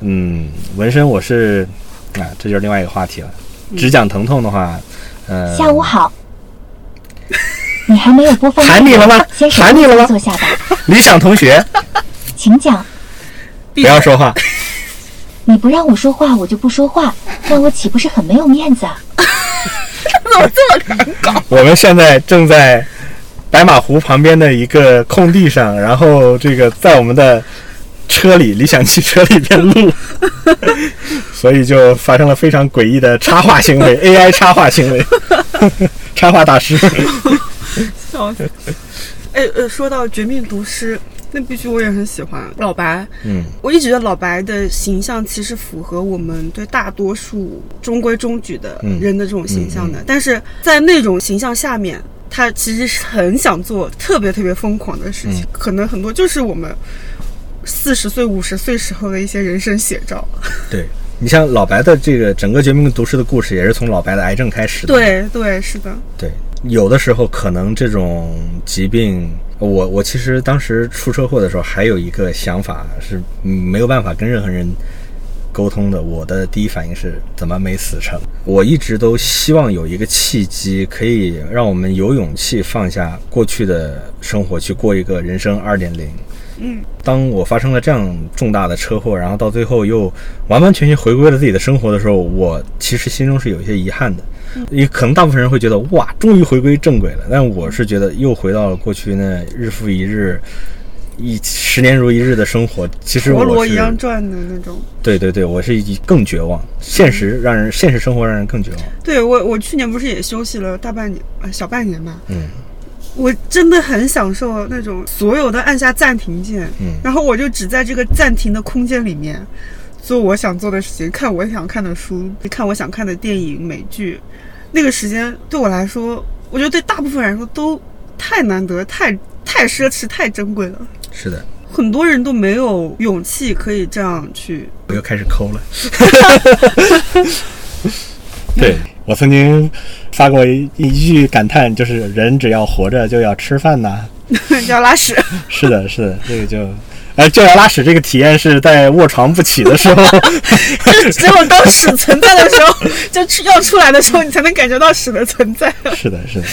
Speaker 1: 嗯，纹身我是，啊，这就是另外一个话题了。只讲疼痛的话，呃，
Speaker 3: 下午好，你还没有播放 [LAUGHS]
Speaker 1: 喊你了吗喊你了吗
Speaker 3: 坐下吧，
Speaker 1: 理想同学
Speaker 3: 请讲。
Speaker 1: 不要说话，
Speaker 3: 你不让我说话，我就不说话，那我岂不是很没有面子啊？
Speaker 2: 怎么这么难搞？
Speaker 1: 我们现在正在白马湖旁边的一个空地上，然后这个在我们的车里，理想汽车里边录，[LAUGHS] 所以就发生了非常诡异的插画行为，[LAUGHS] AI 插画行为，[LAUGHS] 插画大师。
Speaker 2: 笑死！哎呃，说到《绝命毒师》，那必须我也很喜欢。老白，
Speaker 1: 嗯，
Speaker 2: 我一直觉得老白的形象其实符合我们对大多数中规中矩的
Speaker 1: 嗯
Speaker 2: 人的这种形象的，但是在那种形象下面，他其实是很想做特别特别疯狂的事情，
Speaker 1: 嗯
Speaker 2: 可能很多就是我们四十岁、五十岁时候的一些人生写照。[LAUGHS]
Speaker 1: 对你像老白的这个整个《绝命毒师》的故事，也是从老白的癌症开始的。
Speaker 2: 对对，是的，
Speaker 1: 对，有的时候可能这种疾病，我我其实当时出车祸的时候，还有一个想法是嗯没有办法跟任何人沟通的。我的第一反应是怎么没死成？我一直都希望有一个契机，可以让我们有勇气放下过去的生活，去过一个人生二点零。
Speaker 2: 嗯，
Speaker 1: 当我发生了这样重大的车祸，然后到最后又完完全全回归了自己的生活的时候，我其实心中是有一些遗憾的。也可能大部分人会觉得哇，终于回归正轨了，但我是觉得又回到了过去那日复一日、一十年如一日的生活。其实
Speaker 2: 陀螺一样转的那种。
Speaker 1: 对对对，我是一更绝望，现实让人现实生活让人更绝望。
Speaker 2: 对我，我去年不是也休息了大半年，呃，小半年吧。
Speaker 1: 嗯，
Speaker 2: 我真的很享受那种所有的按下暂停键，
Speaker 1: 嗯
Speaker 2: 然后我就只在这个暂停的空间里面做我想做的事情，看我想看的书，看我想看的电影、美剧。那个时间对我来说，我觉得对大部分人来说都太难得、太太奢侈、太珍贵了。
Speaker 1: 是的，
Speaker 2: 很多人都没有勇气可以这样去。
Speaker 1: 我又开始抠了。[LAUGHS] [LAUGHS] 对我曾经发过一一句感叹，就是人只要活着就要吃饭呐。[LAUGHS]
Speaker 2: 要拉屎，
Speaker 1: 是的，是的，这个就，哎，就要拉屎这个体验是在卧床不起的时候，
Speaker 2: 就只有当屎存在的时候，就出要出来的时候，你才能感觉到屎的存在。
Speaker 1: 是的，是的。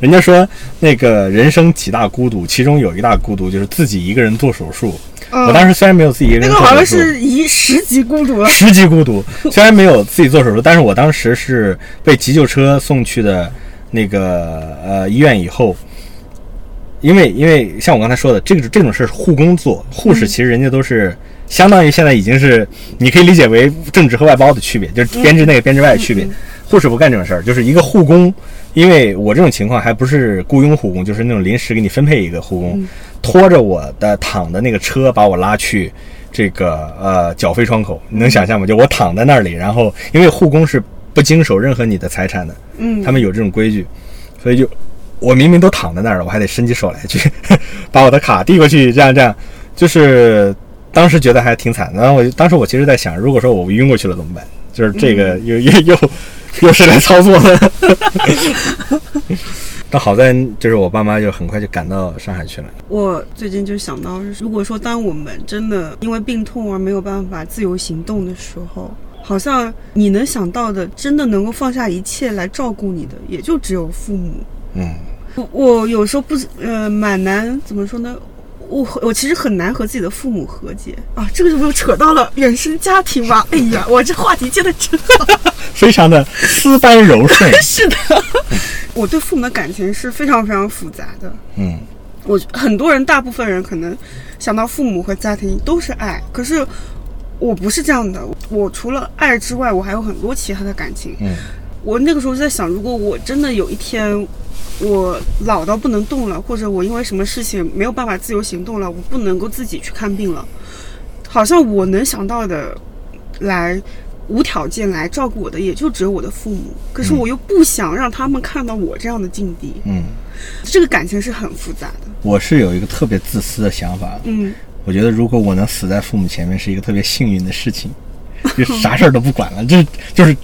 Speaker 1: 人家说那个人生几大孤独，其中有一大孤独就是自己一个人做手术。我当时虽然没有自己一个
Speaker 2: 那个好
Speaker 1: 人做手术，
Speaker 2: 像是一十级孤独了。
Speaker 1: 十级孤独。虽然没有自己做手术，但是我当时是被急救车送去的那个呃医院以后，因为因为像我刚才说的，这个这种事儿护工做，护士其实人家都是。相当于现在已经是，你可以理解为正职和外包的区别，就是编制内、编制外的区别。护士不干这种事儿，就是一个护工。因为我这种情况还不是雇佣护工，就是那种临时给你分配一个护工，拖着我的躺的那个车把我拉去这个呃缴费窗口，你能想象吗？就我躺在那里，然后因为护工是不经手任何你的财产的，
Speaker 2: 嗯
Speaker 1: 他们有这种规矩，所以就我明明都躺在那儿了，我还得伸起手来去 [LAUGHS] 把我的卡递过去，这样这样，就是当时觉得还挺惨的。然后我当时我其实在想，如果说我晕过去了怎么办？就是这个又又又又是来操作的。[LAUGHS] 但好在就是我爸妈就很快就赶到上海去了。
Speaker 2: 我最近就想到，如果说当我们真的因为病痛而没有办法自由行动的时候，好像你能想到的，真的能够放下一切来照顾你的，也就只有父母。
Speaker 1: 嗯，
Speaker 2: 我我有时候不呃蛮难怎么说呢？我我其实很难和自己的父母和解啊，这个就又扯到了原生家庭吧。哎呀，我这话题接的真好。[LAUGHS]
Speaker 1: 非常的丝般柔顺。[LAUGHS]
Speaker 2: 是的，我对父母的感情是非常非常复杂的。
Speaker 1: 嗯
Speaker 2: 我很多人，大部分人可能想到父母和家庭都是爱，可是我不是这样的。我除了爱之外，我还有很多其他的感情。
Speaker 1: 嗯
Speaker 2: 我那个时候在想，如果我真的有一天我老到不能动了，或者我因为什么事情没有办法自由行动了，我不能够自己去看病了，好像我能想到的来无条件来照顾我的，也就只有我的父母。可是我又不想让他们看到我这样的境地，
Speaker 1: 嗯，
Speaker 2: 这个感情是很复杂的。
Speaker 1: 我是有一个特别自私的想法，
Speaker 2: 嗯，
Speaker 1: 我觉得如果我能死在父母前面，是一个特别幸运的事情，[LAUGHS] 就啥事儿都不管了，这就是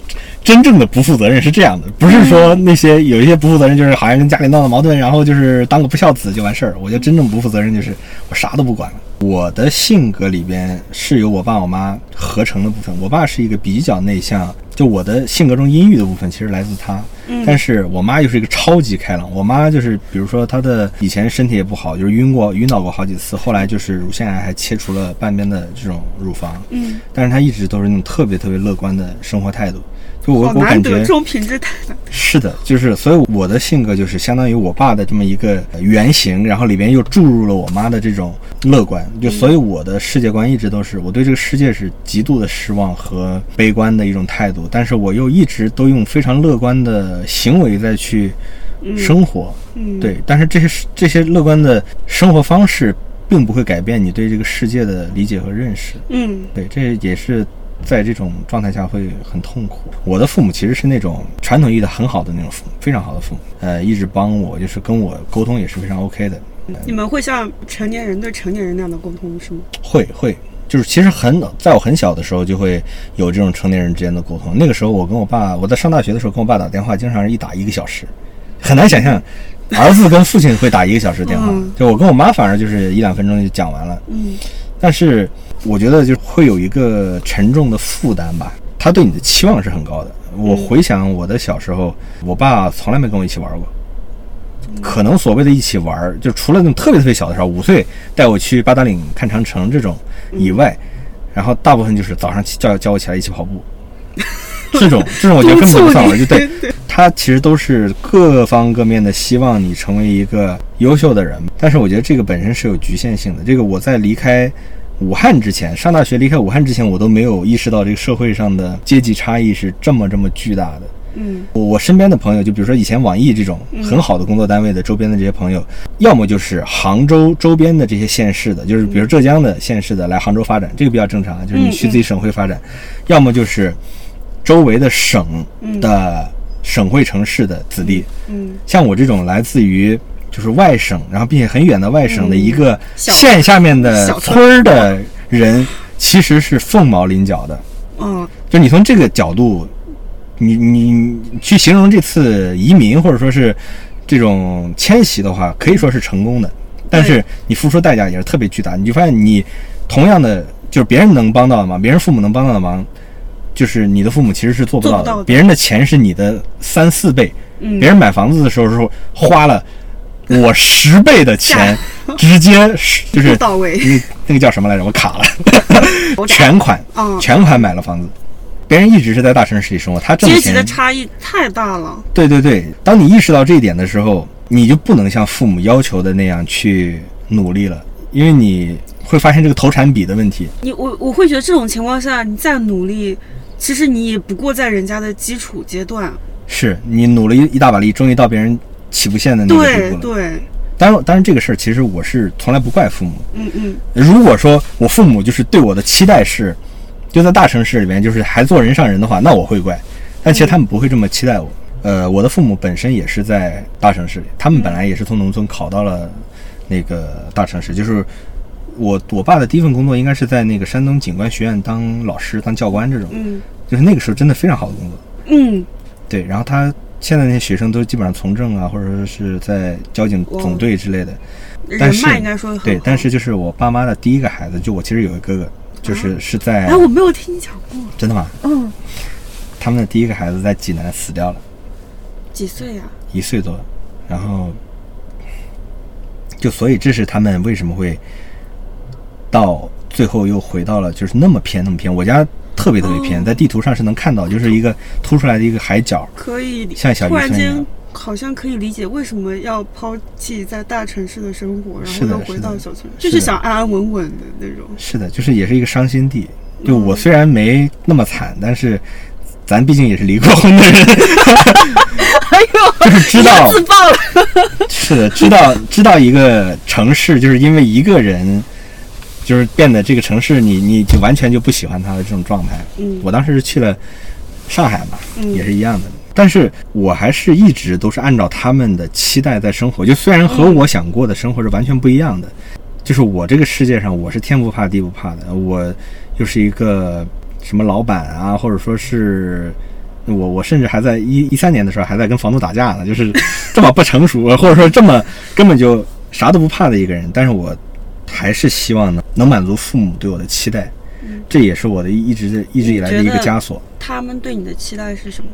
Speaker 1: 真正的不负责任是这样的，不是说那些有一些不负责任，就是好像跟家里闹了矛盾，然后就是当个不孝子就完事儿。我觉得真正不负责任就是我啥都不管了。我的性格里边是由我爸我妈合成的部分。我爸是一个比较内向，就我的性格中阴郁的部分其实来自他，但是我妈又是一个超级开朗。我妈就是比如说她的以前身体也不好，就是晕过晕倒过好几次，后来就是乳腺癌还切除了半边的这种乳房，
Speaker 2: 嗯，
Speaker 1: 但是她一直都是那种特别特别乐观的生活态度。就我我感觉
Speaker 2: 这种品质太难。
Speaker 1: 是的，就是所以我的性格就是相当于我爸的这么一个呃原型，然后里边又注入了我妈的这种乐观，就所以我的世界观一直都是我对这个世界是极度的失望和悲观的一种态度，但是我又一直都用非常乐观的行为在去生活，
Speaker 2: 嗯，
Speaker 1: 对，但是这些这些乐观的生活方式并不会改变你对这个世界的理解和认识，
Speaker 2: 嗯。
Speaker 1: 对，这也是在这种状态下会很痛苦。我的父母其实是那种传统意义的很好的那种父母，非常好的父母，呃，一直帮我，就是跟我沟通也是非常 OK 的。
Speaker 2: 你们会像成年人对成年人那样的沟通是吗？
Speaker 1: 会会，就是其实很在我很小的时候就会有这种成年人之间的沟通。那个时候我跟我爸，我在上大学的时候跟我爸打电话，经常是一打一个小时，很难想象 [LAUGHS] 儿子跟父亲会打一个小时电话
Speaker 2: 嗯。
Speaker 1: 就我跟我妈反而就是一两分钟就讲完了。
Speaker 2: 嗯
Speaker 1: 但是我觉得就会有一个沉重的负担吧，他对你的期望是很高的。我回想我的小时候，我爸从来没跟我一起玩过。可能所谓的一起玩儿，就除了那种特别特别小的时候，五岁带我去八达岭看长城这种以外，然后大部分就是早上起叫叫我起来一起跑步，[LAUGHS] 这种这种我觉得根本就不算玩儿，就对他其实都是各方各面的希望你成为一个优秀的人，但是我觉得这个本身是有局限性的。这个我在离开武汉之前，上大学离开武汉之前，我都没有意识到这个社会上的阶级差异是这么这么巨大的。
Speaker 2: 嗯。
Speaker 1: 我我身边的朋友，就比如说以前网易这种很好的工作单位的周边的这些朋友，要么就是杭州周边的这些县市的，就是比如浙江的县市的来杭州发展，这个比较正常，就是你去自己省会发展；要么就是周围的省的省会城市的子弟，
Speaker 2: 嗯。
Speaker 1: 像我这种来自于就是外省，然后并且很远的外省的一个县下面的
Speaker 2: 小村
Speaker 1: 村儿的人，其实是凤毛麟角的。
Speaker 2: 嗯。
Speaker 1: 就你从这个角度，你你你去形容这次移民或者说是这种迁徙的话，可以说是成功的，但是你付出代价也是特别巨大。你就发现你同样的就是别人能帮到的忙，别人父母能帮到的忙，就是你的父母其实是做不到的。别人的钱是你的三四倍，
Speaker 2: 嗯。
Speaker 1: 别人买房子的时候是花了我十倍的钱，直接就是
Speaker 2: 到位
Speaker 1: 那那个叫什么来着？我卡了。[LAUGHS] 全款，
Speaker 2: 嗯
Speaker 1: 全款买了房子。别人一直是在大城市里生活，他挣
Speaker 2: 阶级的。差异太大了。
Speaker 1: 对对对，当你意识到这一点的时候，你就不能像父母要求的那样去努力了，因为你会发现这个投产比的问题。
Speaker 2: 你我我会觉得这种情况下，你再努力，其实你也不过在人家的基础阶段。
Speaker 1: 是你努了一一大把力，终于到别人起步线的那个地步了。
Speaker 2: 对对，
Speaker 1: 当然，当然这个事儿其实我是从来不怪父母。
Speaker 2: 嗯嗯
Speaker 1: 如果说我父母就是对我的期待是，就在大城市里面就是还做人上人的话，那我会怪。但其实他们不会这么期待我。呃，我的父母本身也是在大城市里，他们本来也是从农村考到了那个大城市。就是我我爸的第一份工作应该是在那个山东警官学院当老师、当教官这种，
Speaker 2: 嗯
Speaker 1: 就是那个时候真的非常好的工作。
Speaker 2: 嗯，
Speaker 1: 对，然后他现在那些学生都基本上从政啊，或者说是在交警总队之类的。但是
Speaker 2: 人脉应该说
Speaker 1: 对，但是就是我爸妈的第一个孩子，就我其实有个哥哥，就是是在、
Speaker 2: 哎，我没有听你讲过。
Speaker 1: 真的吗？
Speaker 2: 嗯，
Speaker 1: 他们的第一个孩子在济南死掉了，
Speaker 2: 几岁呀？
Speaker 1: 一岁多，然后就所以这是他们为什么会到最后又回到了就是那么偏那么偏，我家特别特别偏，
Speaker 2: 哦。
Speaker 1: 在地图上是能看到，就是一个凸出来的一个海角，
Speaker 2: 可以理，
Speaker 1: 像小渔村一样。
Speaker 2: 间好像可以理解为什么要抛弃在大城市的生活，然后又回到小村，
Speaker 1: 是
Speaker 2: 就是想安安稳稳的那种。
Speaker 1: 是的，就是也是一个伤心地。就
Speaker 2: 嗯
Speaker 1: 我虽然没那么惨，但是咱毕竟也是离过婚的人，
Speaker 2: 哎呦，
Speaker 1: 就是知道
Speaker 2: 自爆了。
Speaker 1: 是的，知道知道一个城市，就是因为一个人，就是变得这个城市你你就完全就不喜欢它的这种状态。
Speaker 2: 嗯
Speaker 1: 我当时是去了上海嘛，
Speaker 2: 嗯
Speaker 1: 也是一样的。但是我还是一直都是按照他们的期待在生活，就虽然和
Speaker 2: 嗯
Speaker 1: 我想过的生活是完全不一样的，就是我这个世界上我是天不怕地不怕的，我又是一个什么老板啊，或者说是我我甚至还在一一三年的时候还在跟房东打架呢，就是这么不成熟，[LAUGHS] 或者说这么根本就啥都不怕的一个人，但是我还是希望能能满足父母对我的期待，这也是我的一直一直以来的一个枷锁。
Speaker 2: 他们对你的期待是什么？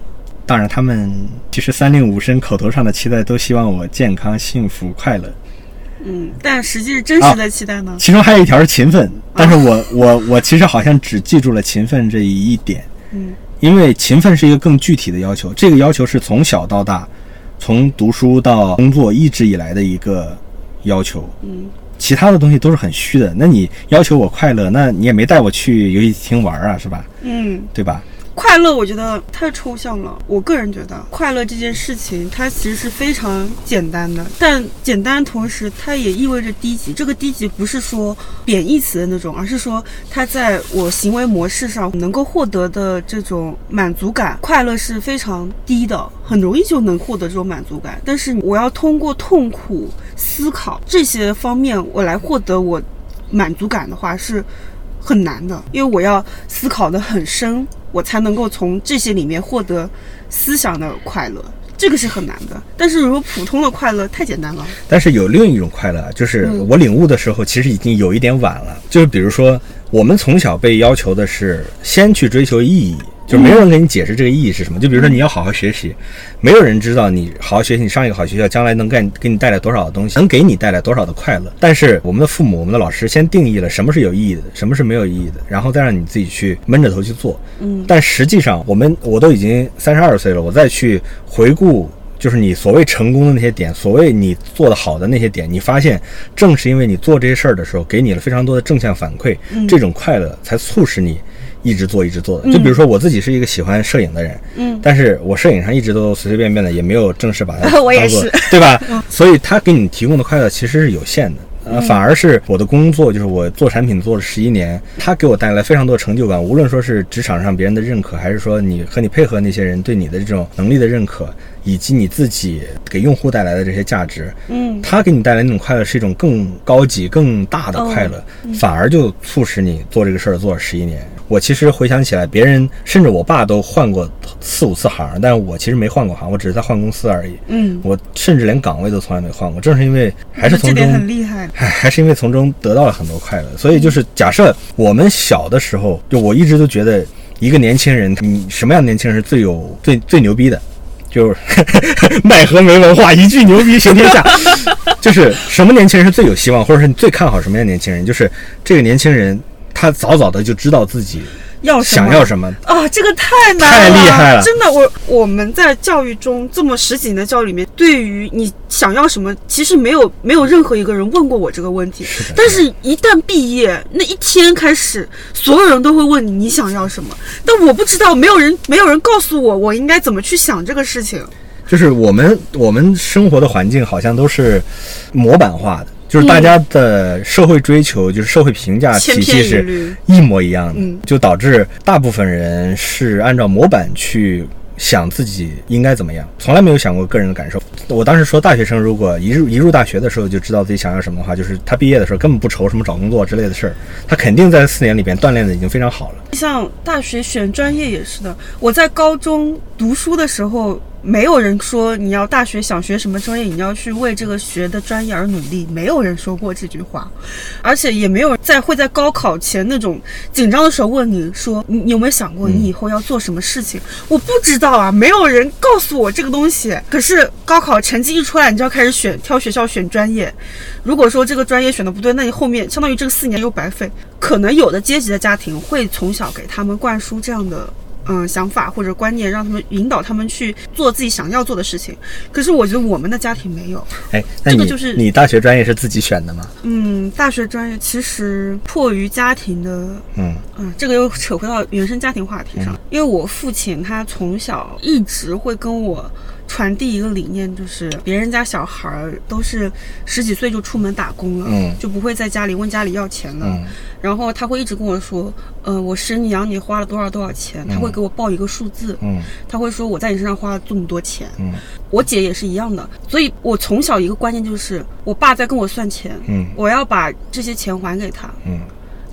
Speaker 1: 当然，他们其实三令五申口头上的期待都希望我健康、幸福、快乐。
Speaker 2: 嗯，但实际是真实的期待呢？
Speaker 1: 其中还有一条是勤奋，但是我我我其实好像只记住了勤奋这一点。
Speaker 2: 嗯，
Speaker 1: 因为勤奋是一个更具体的要求，这个要求是从小到大，从读书到工作一直以来的一个要求。
Speaker 2: 嗯，
Speaker 1: 其他的东西都是很虚的。那你要求我快乐，那你也没带我去游戏厅玩啊，是吧？
Speaker 2: 嗯，
Speaker 1: 对吧？
Speaker 2: 快乐，我觉得太抽象了。我个人觉得，快乐这件事情，它其实是非常简单的，但简单同时，它也意味着低级。这个低级不是说贬义词的那种，而是说它在我行为模式上能够获得的这种满足感，快乐是非常低的，很容易就能获得这种满足感。但是我要通过痛苦、思考这些方面，我来获得我满足感的话是。很难的，因为我要思考的很深，我才能够从这些里面获得思想的快乐，这个是很难的。但是如果普通的快乐太简单了。
Speaker 1: 但是有另一种快乐，就是我领悟的时候，其实已经有一点晚了。就是比如说，我们从小被要求的是先去追求意义。就没有人给你解释这个意义是什么。就比如说你要好好学习，没有人知道你好好学习，你上一个好学校，将来能干给你带来多少的东西，能给你带来多少的快乐。但是我们的父母、我们的老师先定义了什么是有意义的，什么是没有意义的，然后再让你自己去闷着头去做。
Speaker 2: 嗯。
Speaker 1: 但实际上，我们我都已经三十二岁了，我再去回顾，就是你所谓成功的那些点，所谓你做的好的那些点，你发现，正是因为你做这些事儿的时候，给你了非常多的正向反馈，这种快乐才促使你。一直做，一直做的。就比如说，我自己是一个喜欢摄影的人，
Speaker 2: 嗯，
Speaker 1: 但是我摄影上一直都随随便便的，也没有正式把它 [LAUGHS]
Speaker 2: 我也是，[LAUGHS]
Speaker 1: 对吧？所以它给你提供的快乐其实是有限的。呃，反而是我的工作，就是我做产品做了十一年，它给我带来非常多成就感。无论说是职场上别人的认可，还是说你和你配合那些人对你的这种能力的认可，以及你自己给用户带来的这些价值，
Speaker 2: 嗯，
Speaker 1: 它给你带来那种快乐是一种更高级、更大的快乐，反而就促使你做这个事儿做了十一年。我其实回想起来，别人甚至我爸都换过四五次行，但是我其实没换过行，我只是在换公司而已。
Speaker 2: 嗯，
Speaker 1: 我甚至连岗位都从来没换过，正是因为还是从中
Speaker 2: 很厉害。[LAUGHS]
Speaker 1: 还还是因为从中得到了很多快乐，所以就是假设我们小的时候，就我一直都觉得一个年轻人，你什么样的年轻人是最有最最牛逼的？就是奈何没文化，一句牛逼行天下。[LAUGHS] 就是什么年轻人是最有希望，或者是你最看好什么样的年轻人？就是这个年轻人，他早早的就知道自己。
Speaker 2: 要
Speaker 1: 想要什么
Speaker 2: 啊？这个太难
Speaker 1: 了，太厉害了！
Speaker 2: 真的，我我们在教育中这么十几年的教育里面，对于你想要什么，其实没有没有任何一个人问过我这个问题。但是，一旦毕业那一天开始，所有人都会问你你想要什么。但我不知道，没有人没有人告诉我我应该怎么去想这个事情。
Speaker 1: 就是我们我们生活的环境好像都是模板化的。就是大家的社会追求，就是社会评价体系是一模一样的，就导致大部分人是按照模板去想自己应该怎么样，从来没有想过个人的感受。我当时说，大学生如果一入一入大学的时候就知道自己想要什么的话，就是他毕业的时候根本不愁什么找工作之类的事儿，他肯定在四年里边锻炼的已经非常好了。
Speaker 2: 像大学选专业也是的，我在高中读书的时候。没有人说你要大学想学什么专业，你要去为这个学的专业而努力。没有人说过这句话，而且也没有在会在高考前那种紧张的时候问你说你有没有想过你以后要做什么事情？我不知道啊，没有人告诉我这个东西。可是高考成绩一出来，你就要开始选挑学校选专业。如果说这个专业选的不对，那你后面相当于这个四年又白费。可能有的阶级的家庭会从小给他们灌输这样的。嗯，想法或者观念，让他们引导他们去做自己想要做的事情。可是我觉得我们的家庭没有。
Speaker 1: 哎，这
Speaker 2: 个就是
Speaker 1: 你大学专业是自己选的吗？
Speaker 2: 嗯，大学专业其实迫于家庭的，
Speaker 1: 嗯
Speaker 2: 嗯，这个又扯回到原生家庭话题上。因为我父亲他从小一直会跟我。传递一个理念，就是别人家小孩儿都是十几岁就出门打工了，
Speaker 1: 嗯，
Speaker 2: 就不会在家里问家里要钱了。
Speaker 1: 嗯，
Speaker 2: 然后他会一直跟我说，嗯，我生你养你花了多少多少钱，他会给我报一个数字，
Speaker 1: 嗯，
Speaker 2: 他会说我在你身上花了这么多钱，
Speaker 1: 嗯，
Speaker 2: 我姐也是一样的，所以我从小一个观念就是，我爸在跟我算钱，
Speaker 1: 嗯，
Speaker 2: 我要把这些钱还给他，
Speaker 1: 嗯。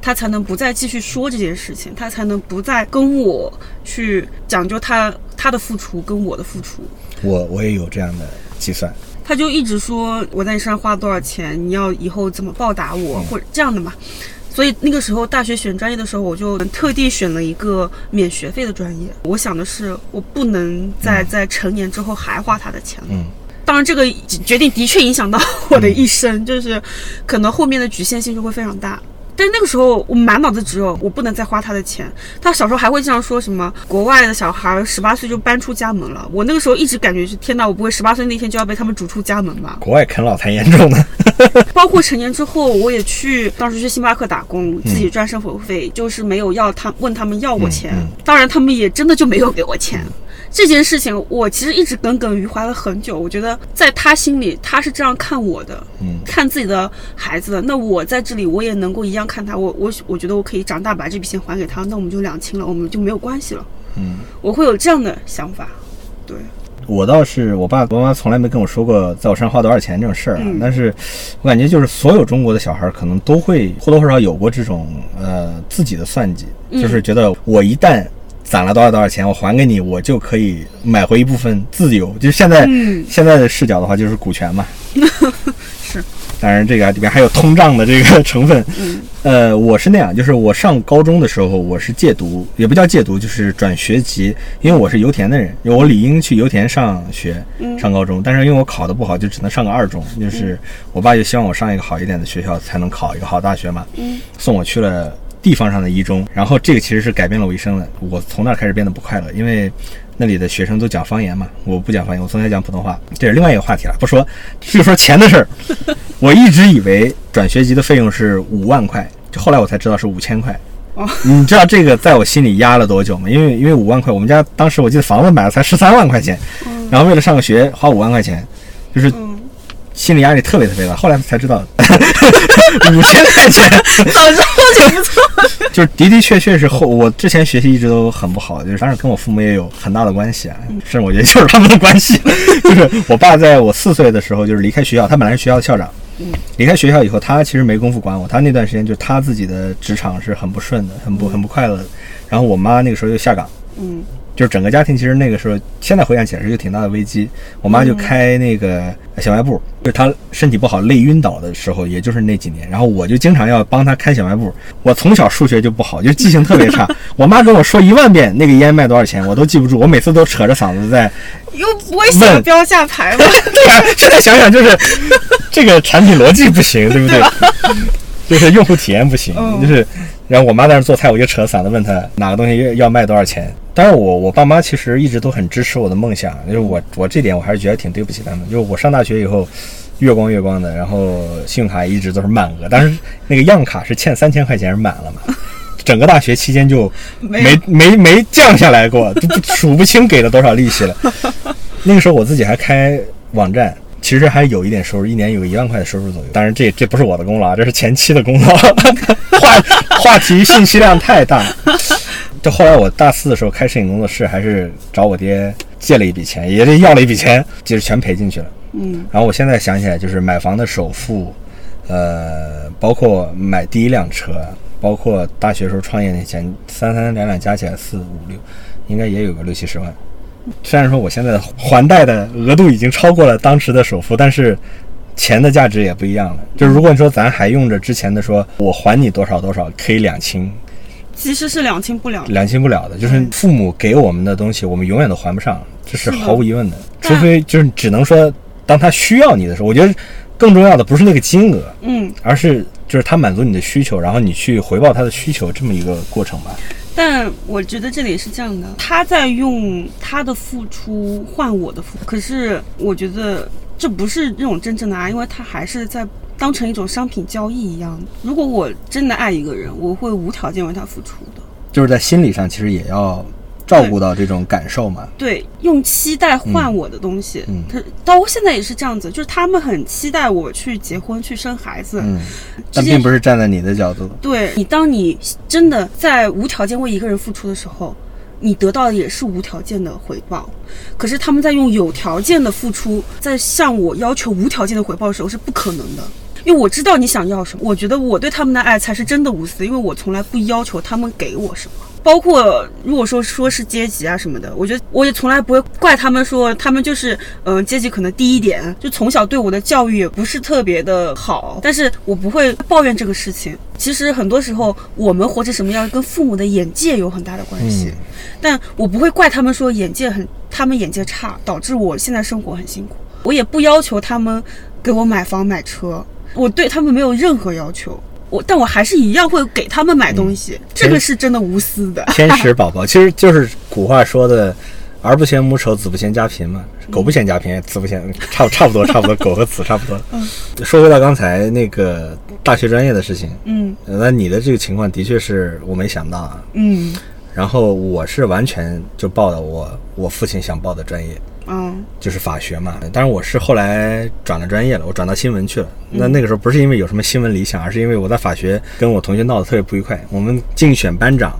Speaker 2: 他才能不再继续说这件事情，他才能不再跟我去讲究他。他的付出跟我的付出。
Speaker 1: 我我也有这样的计算。
Speaker 2: 他就一直说我在你身上花了多少钱，你要以后怎么报答我，或者这样的嘛。所以那个时候大学选专业的时候，我就特地选了一个免学费的专业。我想的是，我不能再在成年之后还花他的钱了。
Speaker 1: 嗯，
Speaker 2: 当然这个决定的确影响到我的一生，就是可能后面的局限性就会非常大。但是那个时候我满脑子只有我不能再花他的钱。他小时候还会经常说什么国外的小孩十八岁就搬出家门了。我那个时候一直感觉是天哪，我不会十八岁那天就要被他们逐出家门吧？
Speaker 1: 国外啃老太严重呢。[LAUGHS]
Speaker 2: 包括成年之后，我也去当时去星巴克打工，自己赚生活费，就是没有要他问他们要过钱。当然他们也真的就没有给我钱。这件事情我其实一直耿耿于怀了很久。我觉得在他心里，他是这样看我的，
Speaker 1: 嗯，
Speaker 2: 看自己的孩子的。那我在这里，我也能够一样看他。我我我觉得我可以长大把这笔钱还给他，那我们就两清了，我们就没有关系了。
Speaker 1: 嗯，
Speaker 2: 我会有这样的想法。对，
Speaker 1: 我倒是我爸我妈从来没跟我说过在我身上花多少钱这种事儿啊。但是我感觉就是所有中国的小孩可能都会或多或少有过这种呃自己的算计，就是觉得我一旦。攒了多少多少钱，我还给你，我就可以买回一部分自由。就是现在现在的视角的话，就是股权嘛。[LAUGHS]
Speaker 2: 是，
Speaker 1: 当然这个里边还有通胀的这个 [LAUGHS] 成分。
Speaker 2: 嗯，
Speaker 1: 呃，我是那样，就是我上高中的时候，我是借读，也不叫借读，就是转学籍，因为我是油田的人，因为我理应去油田上学，上高中，但是因为我考的不好，就只能上个二中。就是我爸就希望我上一个好一点的学校，才能考一个好大学嘛。
Speaker 2: 嗯，
Speaker 1: 送我去了。地方上的一中，然后这个其实是改变了我一生的。我从那儿开始变得不快乐，因为那里的学生都讲方言嘛，我不讲方言，我从小讲普通话。这是另外一个话题了，不说，就说钱的事儿。我一直以为转学籍的费用是五万块，就后来我才知道是五千块。
Speaker 2: 哦，
Speaker 1: 你知道这个在我心里压了多久吗？因为因为五万块，我们家当时我记得房子买了才十三万块钱，然后为了上个学花五万块钱，就是。心理压力特别特别大，后来才知道 [LAUGHS] 五千块钱，
Speaker 2: 早知道就不错。
Speaker 1: 就是的的确确是后，我之前学习一直都很不好，就是当然跟我父母也有很大的关系啊，甚至我觉得就是他们的关系。[LAUGHS] 就是我爸在我四岁的时候就是离开学校，他本来是学校的校长，离开学校以后，他其实没工夫管我，他那段时间就他自己的职场是很不顺的，很不很不快乐的。然后我妈那个时候又下岗，
Speaker 2: 嗯。
Speaker 1: 就是整个家庭其实那个时候，现在回想起来是一个挺大的危机。我妈就开那个小卖部，就是她身体不好累晕倒的时候，也就是那几年。然后我就经常要帮她开小卖部。我从小数学就不好，就记性特别差。[LAUGHS] 我妈跟我说一万遍那个烟卖多少钱，我都记不住。我每次都扯着嗓子在 [LAUGHS]
Speaker 2: 又不会写标价牌吗？[LAUGHS]
Speaker 1: 对啊，现在想想就是这个产品逻辑不行，对不对？就是用户体验不行，就是。然后我妈在那做菜，我就扯嗓子问她哪个东西要要卖多少钱。但是，我我爸妈其实一直都很支持我的梦想，就是我我这点我还是觉得挺对不起他们。就是我上大学以后，月光月光的，然后信用卡一直都是满额，但是那个样卡是欠三千块钱是满了嘛，[LAUGHS] 整个大学期间就没没没降下来过，都数不清给了多少利息了。[LAUGHS] 那个时候我自己还开网站。其实还有一点收入，一年有一万块的收入左右。当然，这这不是我的功劳，这是前期的功劳。[LAUGHS] 话话题信息量太大。就后来我大四的时候开摄影工作室，还是找我爹借了一笔钱，也是要了一笔钱，就是全赔进去了。
Speaker 2: 嗯。
Speaker 1: 然后我现在想起来，就是买房的首付，呃，包括买第一辆车，包括大学时候创业那钱，三三两两加起来四五六，应该也有个六七十万。虽然说我现在的还贷的额度已经超过了当时的首付，但是钱的价值也不一样了。就是如果你说咱还用着之前的，说我还你多少多少可以两清，
Speaker 2: 其实是两清不了，
Speaker 1: 两清不了的。就是父母给我们的东西，我们永远都还不上，这是毫无疑问的。除非就是只能说，当他需要你的时候，我觉得更重要的不是那个金额，
Speaker 2: 嗯，
Speaker 1: 而是就是他满足你的需求，然后你去回报他的需求这么一个过程吧。
Speaker 2: 但我觉得这里是这样的，他在用他的付出换我的付出，可是我觉得这不是那种真正的爱，因为他还是在当成一种商品交易一样。如果我真的爱一个人，我会无条件为他付出的，
Speaker 1: 就是在心理上其实也要。照顾到这种感受嘛？
Speaker 2: 对，用期待换我的东西。嗯，他到现在也是这样子，就是他们很期待我去结婚、去生孩子。
Speaker 1: 嗯，但并不是站在你的角度。
Speaker 2: 对你，当你真的在无条件为一个人付出的时候，你得到的也是无条件的回报。可是他们在用有条件的付出，在向我要求无条件的回报的时候，是不可能的。因为我知道你想要什么，我觉得我对他们的爱才是真的无私，因为我从来不要求他们给我什么。包括如果说说是阶级啊什么的，我觉得我也从来不会怪他们说他们就是嗯、呃阶级可能低一点，就从小对我的教育也不是特别的好，但是我不会抱怨这个事情。其实很多时候我们活成什么样，跟父母的眼界有很大的关系。
Speaker 1: 嗯
Speaker 2: 但我不会怪他们说眼界很，他们眼界差，导致我现在生活很辛苦。我也不要求他们给我买房买车，我对他们没有任何要求。我，但我还是一样会给他们买东西，这个是真的无私的。
Speaker 1: 天使 [LAUGHS] 宝宝，其实就是古话说的“儿不嫌母丑，子不嫌家贫”嘛，狗不嫌家贫，子不嫌，差差不多，差不多，[LAUGHS] 狗和子差不多。说回到刚才那个大学专业的事情，
Speaker 2: 嗯
Speaker 1: 呃那你的这个情况的确是我没想到啊。
Speaker 2: 嗯
Speaker 1: 然后我是完全就报了我我父亲想报的专业，
Speaker 2: 嗯
Speaker 1: 就是法学嘛。但是我是后来转了专业了，我转到新闻去了。那那个时候不是因为有什么新闻理想，而是因为我在法学跟我同学闹得特别不愉快。我们竞选班长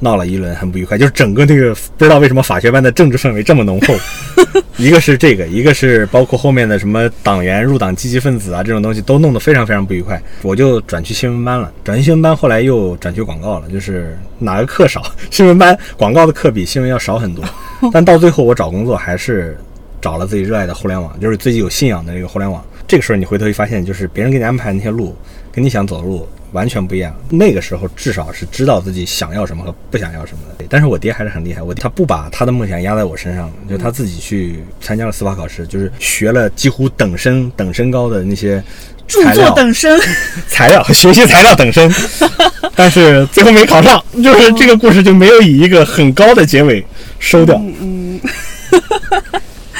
Speaker 1: 闹了一轮很不愉快，就是整个那个不知道为什么法学班的政治氛围这么浓厚。[LAUGHS] 一个是这个，一个是包括后面的什么党员、入党积极分子啊这种东西都弄得非常非常不愉快。我就转去新闻班了，转去新闻班后来又转去广告了，就是哪个课少，新闻班广告的课比新闻要少很多。[LAUGHS] 但到最后我找工作还是找了自己热爱的互联网，就是自己有信仰的这个互联网。这个时候你回头一发现，就是别人给你安排那些路，跟你想走的路完全不一样。那个时候至少是知道自己想要什么和不想要什么的。但是我爹还是很厉害，我爹他不把他的梦想压在我身上，就他自己去参加了司法考试，就是学了几乎等身等身高的那些
Speaker 2: 著作等身。
Speaker 1: 材料学习材料等身，[LAUGHS] 但是最后没考上，就是这个故事就没有以一个很高的结尾收掉。
Speaker 2: 嗯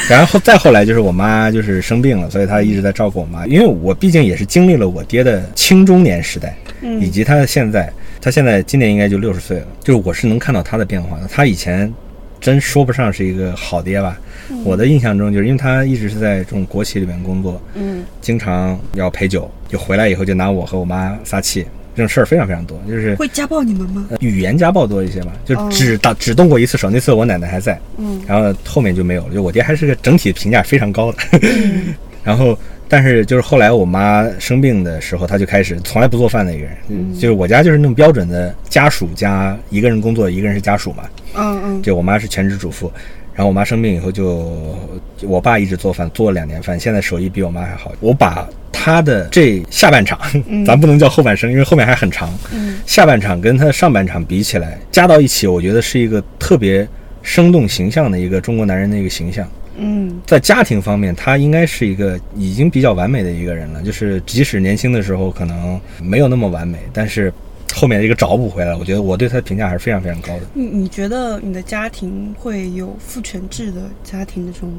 Speaker 1: 然后再后来就是我妈就是生病了，所以她一直在照顾我妈。因为我毕竟也是经历了我爹的青中年时代，
Speaker 2: 嗯
Speaker 1: 以及他的现在，他现在今年应该就六十岁了，就是我是能看到他的变化的。他以前真说不上是一个好爹吧，我的印象中就是因为他一直是在这种国企里面工作，
Speaker 2: 嗯
Speaker 1: 经常要陪酒，就回来以后就拿我和我妈撒气，这种事儿非常非常多，就是
Speaker 2: 会家暴你们吗？
Speaker 1: 呃语言家暴多一些吧，就
Speaker 2: 哦
Speaker 1: 只打只动过一次手，那次我奶奶还在，
Speaker 2: 嗯
Speaker 1: 然后后面就没有了。就我爹还是个整体评价非常高的，
Speaker 2: 嗯 [LAUGHS]
Speaker 1: 然后但是就是后来我妈生病的时候，他就开始从来不做饭的一个人，
Speaker 2: 嗯
Speaker 1: 就是我家就是那种标准的家属加一个人工作，一个人是家属嘛，
Speaker 2: 嗯嗯
Speaker 1: 就我妈是全职主妇。然后我妈生病以后就，我爸一直做饭，做了两年饭，现在手艺比我妈还好。我把他的这下半场，咱不能叫后半生，因为后面还很长。
Speaker 2: 嗯
Speaker 1: 下半场跟他的上半场比起来，加到一起，我觉得是一个特别生动形象的一个中国男人的一个形象。
Speaker 2: 嗯
Speaker 1: 在家庭方面，他应该是一个已经比较完美的一个人了。就是即使年轻的时候可能没有那么完美，但是后面一个找补回来，我觉得我对他的评价还是非常非常高的。
Speaker 2: 你你觉得你的家庭会有父权制的家庭的这种？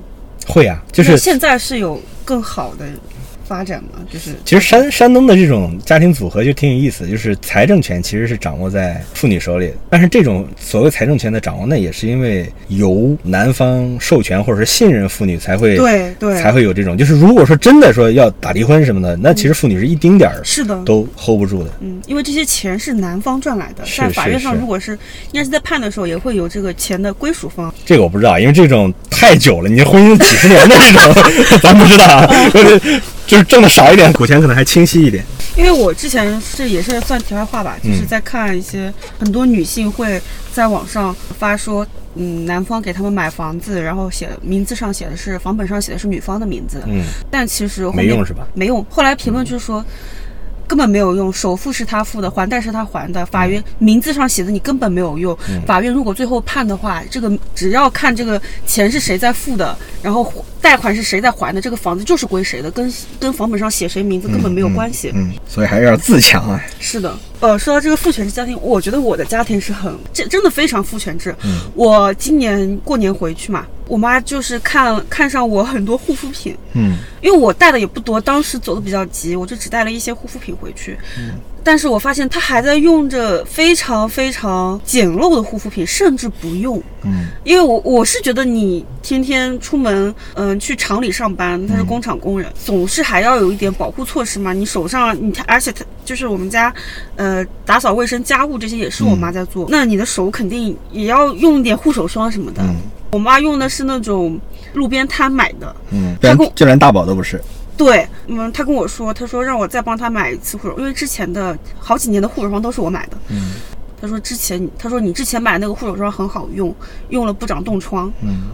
Speaker 1: 会啊，就是
Speaker 2: 现在是有更好的发展嘛？就是
Speaker 1: 其实山山东的这种家庭组合就挺有意思，就是财政权其实是掌握在妇女手里，但是这种所谓财政权的掌握，那也是因为由男方授权或者是信任妇女才会
Speaker 2: 对对
Speaker 1: 才会有这种。就是如果说真的说要打离婚什么的，那其实妇女是一丁点儿
Speaker 2: 是的，
Speaker 1: 都 hold 不住的。
Speaker 2: 嗯，因为这些钱是男方赚来的，
Speaker 1: 是
Speaker 2: 在法院上如果是应该是在判的时候也会有这个钱的归属方。
Speaker 1: 这个我不知道，因为这种太久了，你婚姻几十年的这种，[LAUGHS] 咱不知道啊。[LAUGHS] 就是挣的少一点，股钱可能还清晰一点。
Speaker 2: 因为我之前是也是算题外话吧，就是
Speaker 1: 嗯
Speaker 2: 在看一些很多女性会在网上发说，嗯，男方给他们买房子，然后写名字上写的是房本上写的是女方的名字，
Speaker 1: 嗯，
Speaker 2: 但其实后面
Speaker 1: 没用是吧？
Speaker 2: 没用。后来评论就是说。根本没有用，首付是他付的，还贷是他还的。法院名字上写的你根本没有用。
Speaker 1: 嗯
Speaker 2: 法院如果最后判的话，这个只要看这个钱是谁在付的，然后贷款是谁在还的，这个房子就是归谁的，跟跟房本上写谁名字根本没有关系。
Speaker 1: 嗯，所以还是要自强啊。
Speaker 2: 是的，呃，说到这个父权制家庭，我觉得我的家庭是很，这真的非常父权制。
Speaker 1: 嗯
Speaker 2: 我今年过年回去嘛，我妈就是看看上我很多护肤品，
Speaker 1: 嗯。
Speaker 2: 因为我带的也不多，当时走的比较急，我就只带了一些护肤品回去。但是我发现他还在用着非常非常简陋的护肤品，甚至不用。
Speaker 1: 嗯
Speaker 2: 因为我我是觉得你天天出门，嗯、去厂里上班，他是工厂工人，总是还要有一点保护措施嘛。你手上你而且他就是我们家，呃，打扫卫生、家务这些也是我妈在做，那你的手肯定也要用一点护手霜什么的。
Speaker 1: 嗯
Speaker 2: 我妈用的是那种路边摊买的，
Speaker 1: 嗯，
Speaker 2: 他跟我
Speaker 1: 就连大宝都不是。
Speaker 2: 对，嗯，他跟我说，他说让我再帮他买一次护手，因为之前的好几年的护手霜都是我买的。
Speaker 1: 嗯
Speaker 2: 他说之前他说你之前买那个护手霜很好用，用了不长冻疮。
Speaker 1: 嗯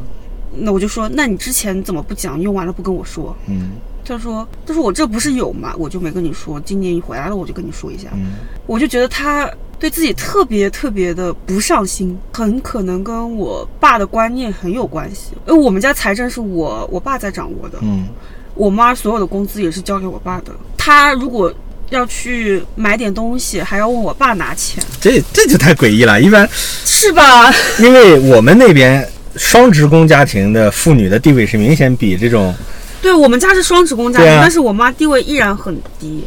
Speaker 2: 那我就说，那你之前怎么不讲？用完了不跟我说？
Speaker 1: 嗯
Speaker 2: 他说，他说我这不是有吗？我就没跟你说。今年你回来了，我就跟你说一下。
Speaker 1: 嗯
Speaker 2: 我就觉得他对自己特别特别的不上心，很可能跟我爸的观念很有关系。因为我们家财政是我我爸在掌握的，
Speaker 1: 嗯
Speaker 2: 我妈所有的工资也是交给我爸的。他如果要去买点东西，还要问我爸拿钱，
Speaker 1: 这这就太诡异了。一般
Speaker 2: 是吧？[LAUGHS]
Speaker 1: 因为我们那边双职工家庭的妇女的地位是明显比这种
Speaker 2: 对我们家是双职工家庭，
Speaker 1: 啊
Speaker 2: 但是我妈地位依然很低。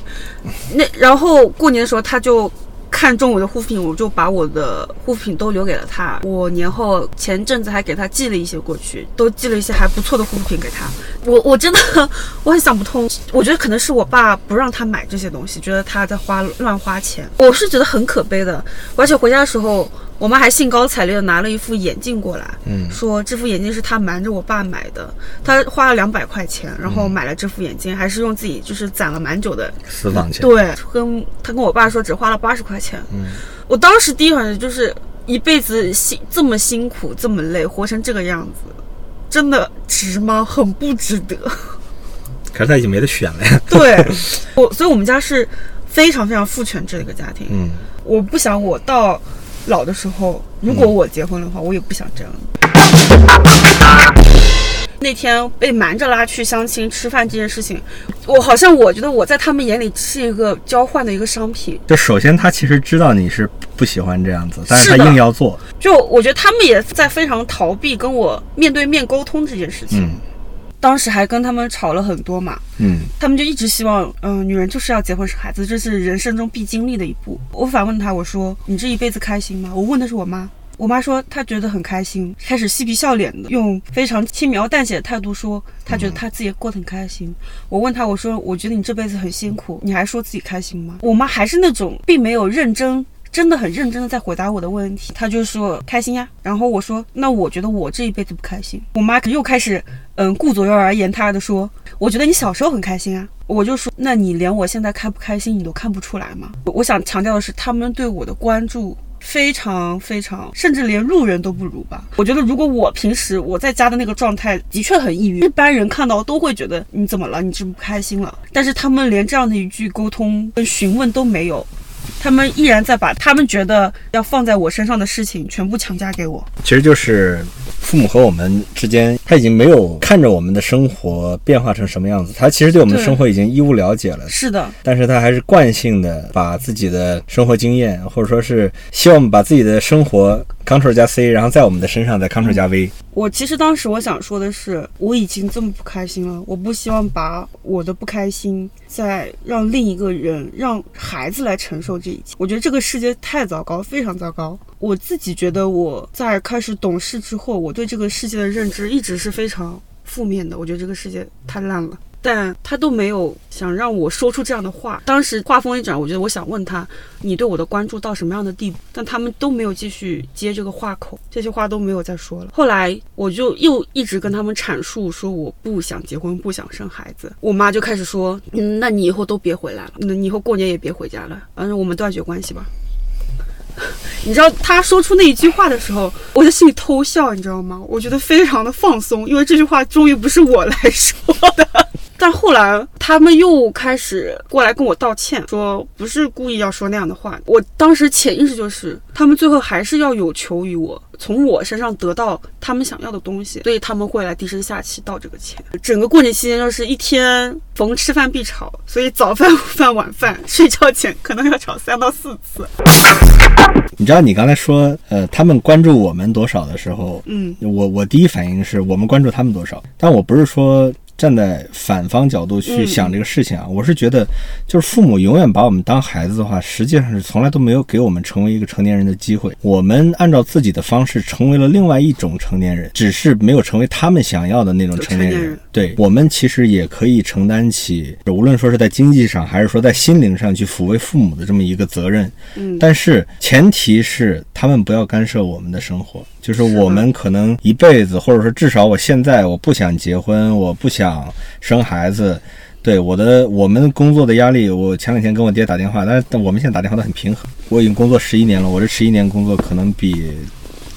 Speaker 2: 那然后过年的时候，她就看中我的护肤品，我就把我的护肤品都留给了他。我年后前阵子还给他寄了一些过去，都寄了一些还不错的护肤品给他。我我真的 [LAUGHS] 我很想不通，我觉得可能是我爸不让他买这些东西，觉得他在花乱花钱。我是觉得很可悲的，而且回家的时候。我妈还兴高采烈的拿了一副眼镜过来，
Speaker 1: 嗯
Speaker 2: 说这副眼镜是她瞒着我爸买的，她花了两百块钱，然后买了这副眼镜，还是用自己就是攒了蛮久的
Speaker 1: 私房钱。
Speaker 2: 对，跟她跟我爸说只花了八十块钱。
Speaker 1: 嗯，
Speaker 2: 我当时第一反应就是一辈子辛这么辛苦这么累，活成这个样子，真的值吗？很不值得。
Speaker 1: 可是他已经没得选了呀。
Speaker 2: 对，[LAUGHS] 我所以我们家是非常非常父权制的一个家庭。
Speaker 1: 嗯
Speaker 2: 我不想我到老的时候，如果我结婚的话，我也不想这样。那天被瞒着拉去相亲吃饭这件事情，我好像我觉得我在他们眼里是一个交换的一个商品。
Speaker 1: 就首先他其实知道你是不喜欢这样子，但是他硬要做。
Speaker 2: 就我觉得他们也在非常逃避跟我面对面沟通这件事情。
Speaker 1: 嗯
Speaker 2: 当时还跟他们吵了很多嘛，
Speaker 1: 嗯
Speaker 2: 他们就一直希望，嗯、女人就是要结婚生孩子，这是人生中必经历的一步。我反问他，我说：“你这一辈子开心吗？”我问的是我妈，我妈说她觉得很开心，开始嬉皮笑脸的，用非常轻描淡写的态度说，她觉得她自己过得很开心。我问她，我说：“我觉得你这辈子很辛苦，你还说自己开心吗？”我妈还是那种并没有认真。真的很认真的在回答我的问题，她就说开心呀，然后我说那我觉得我这一辈子不开心，我妈又开始嗯顾左右而言他的说，我觉得你小时候很开心啊，我就说那你连我现在开不开心你都看不出来吗？我想强调的是，他们对我的关注非常非常，甚至连路人都不如吧。我觉得如果我平时我在家的那个状态的确很抑郁，一般人看到都会觉得你怎么了，你是不是不开心了？但是他们连这样的一句沟通跟询问都没有。他们依然在把他们觉得要放在我身上的事情全部强加给我。
Speaker 1: 其实就是父母和我们之间，他已经没有看着我们的生活变化成什么样子，他其实对我们的生活已经一无了解了。
Speaker 2: 是的，
Speaker 1: 但是他还是惯性的把自己的生活经验，或者说是希望把自己的生活 Ctrl 加 C，然后在我们的身上再 Ctrl 加 V。
Speaker 2: 我其实当时我想说的是，我已经这么不开心了，我不希望把我的不开心再让另一个人、让孩子来承受这一切。我觉得这个世界太糟糕，非常糟糕。我自己觉得我在开始懂事之后，我对这个世界的认知一直是非常负面的。我觉得这个世界太烂了。但他都没有想让我说出这样的话。当时话锋一转，我觉得我想问他，你对我的关注到什么样的地步？但他们都没有继续接这个话口，这些话都没有再说了。后来我就又一直跟他们阐述说我不想结婚，不想生孩子。我妈就开始说，嗯，那你以后都别回来了，那你以后过年也别回家了，反正我们断绝关系吧。[LAUGHS] 你知道他说出那一句话的时候，我在心里偷笑，你知道吗？我觉得非常的放松，因为这句话终于不是我来说的。但后来他们又开始过来跟我道歉，说不是故意要说那样的话。我当时潜意识就是，他们最后还是要有求于我，从我身上得到他们想要的东西，所以他们会来低声下气道这个歉。整个过年期间就是一天逢吃饭必吵，所以早饭、午饭、晚饭，睡觉前可能要吵三到四次。
Speaker 1: 你知道你刚才说，呃，他们关注我们多少的时候，
Speaker 2: 嗯，
Speaker 1: 我我第一反应是我们关注他们多少，但我不是说站在反方角度去想这个事情啊，我是觉得，就是父母永远把我们当孩子的话，实际上是从来都没有给我们成为一个成年人的机会。我们按照自己的方式成为了另外一种成年人，只是没有成为他们想要的那种成年人
Speaker 2: 年人。
Speaker 1: 对我们其实也可以承担起，无论说是在经济上，还是说在心灵上去抚慰父母的这么一个责任。
Speaker 2: 嗯
Speaker 1: 但是前提是他们不要干涉我们的生活，就是我们可能一辈子，或者说至少我现在我不想结婚，我不想生孩子。对我的我们工作的压力，我前两天跟我爹打电话，但是但我们现在打电话都很平衡。我已经工作十一年了，我这十一年工作可能比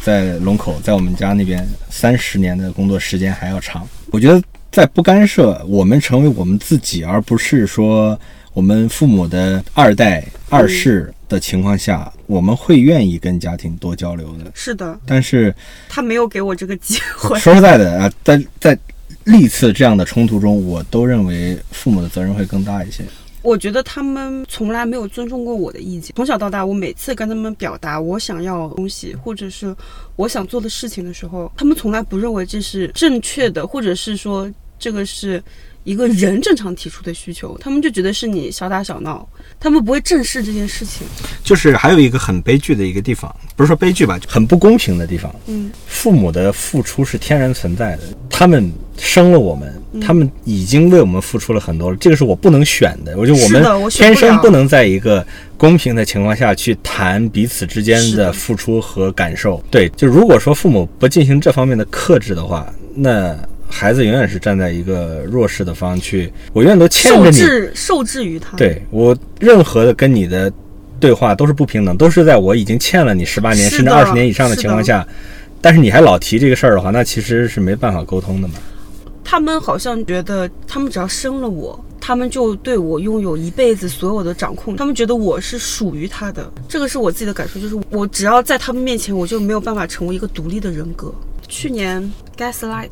Speaker 1: 在龙口在我们家那边三十年的工作时间还要长。我觉得在不干涉我们成为我们自己，而不是说我们父母的二代二世的情况下，我们会愿意跟家庭多交流的。
Speaker 2: 是的，
Speaker 1: 但是
Speaker 2: 他没有给我这个机会。[LAUGHS]
Speaker 1: 说实在的啊，在在历次这样的冲突中，我都认为父母的责任会更大一些。
Speaker 2: 我觉得他们从来没有尊重过我的意见。从小到大，我每次跟他们表达我想要东西，或者是我想做的事情的时候，他们从来不认为这是正确的，或者是说这个是一个人正常提出的需求，他们就觉得是你小打小闹，他们不会正视这件事情。
Speaker 1: 就是还有一个很悲剧的一个地方，不是说悲剧吧，很不公平的地方。
Speaker 2: 嗯，
Speaker 1: 父母的付出是天然存在的，他们生了我们，他们已经为我们付出了很多了，这个是我不能选的。我觉得我们天生不能在一个公平的情况下去谈彼此之间
Speaker 2: 的
Speaker 1: 付出和感受。对，就如果说父母不进行这方面的克制的话，那孩子永远是站在一个弱势的方去，我永远都牵
Speaker 2: 受
Speaker 1: 着你。
Speaker 2: 受制受制于他。，
Speaker 1: 对我任何的跟你的对话都是不平等，都是在我已经欠了你十八年甚至二十年以上的情况下，但是你还老提这个事儿的话，那其实是没办法沟通的嘛。
Speaker 2: 他们好像觉得他们只要生了我。他们就对我拥有一辈子所有的掌控，他们觉得我是属于他的，这个是我自己的感受，就是我只要在他们面前，我就没有办法成为一个独立的人格。去年《Gaslight》，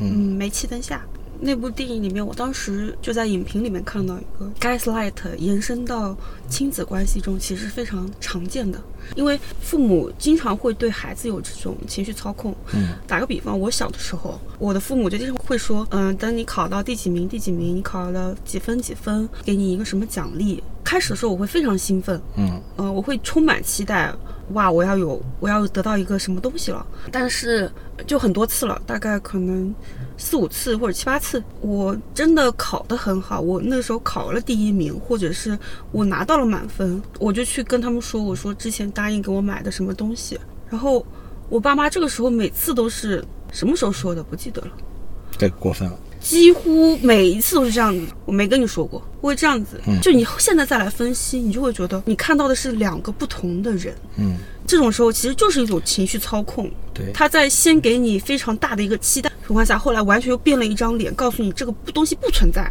Speaker 2: 嗯，煤气灯下那部电影里面，我当时就在影评里面看到一个 gaslight 延伸到亲子关系中，其实是非常常见的。因为父母经常会对孩子有这种情绪操控。
Speaker 1: 嗯，
Speaker 2: 打个比方，我小的时候，我的父母就经常会说，嗯、等你考到第几名，第几名，你考了几分几分，给你一个什么奖励。开始的时候我会非常兴奋，
Speaker 1: 嗯，
Speaker 2: 呃、我会充满期待，哇，我要有，我要得到一个什么东西了。但是就很多次了，大概可能四五次或者七八次，我真的考得很好，我那时候考了第一名，或者是我拿到了满分，我就去跟他们说，我说之前答应给我买的什么东西，然后我爸妈这个时候每次都是什么时候说的不记得了。
Speaker 1: 这过分了。
Speaker 2: 几乎每一次都是这样子，我没跟你说过，我会这样子。
Speaker 1: 嗯
Speaker 2: 就你现在再来分析，你就会觉得你看到的是两个不同的人。
Speaker 1: 嗯，
Speaker 2: 这种时候其实就是一种情绪操控，
Speaker 1: 对，
Speaker 2: 他在先给你非常大的一个期待情况下，后来完全又变了一张脸，告诉你这个不东西不存在，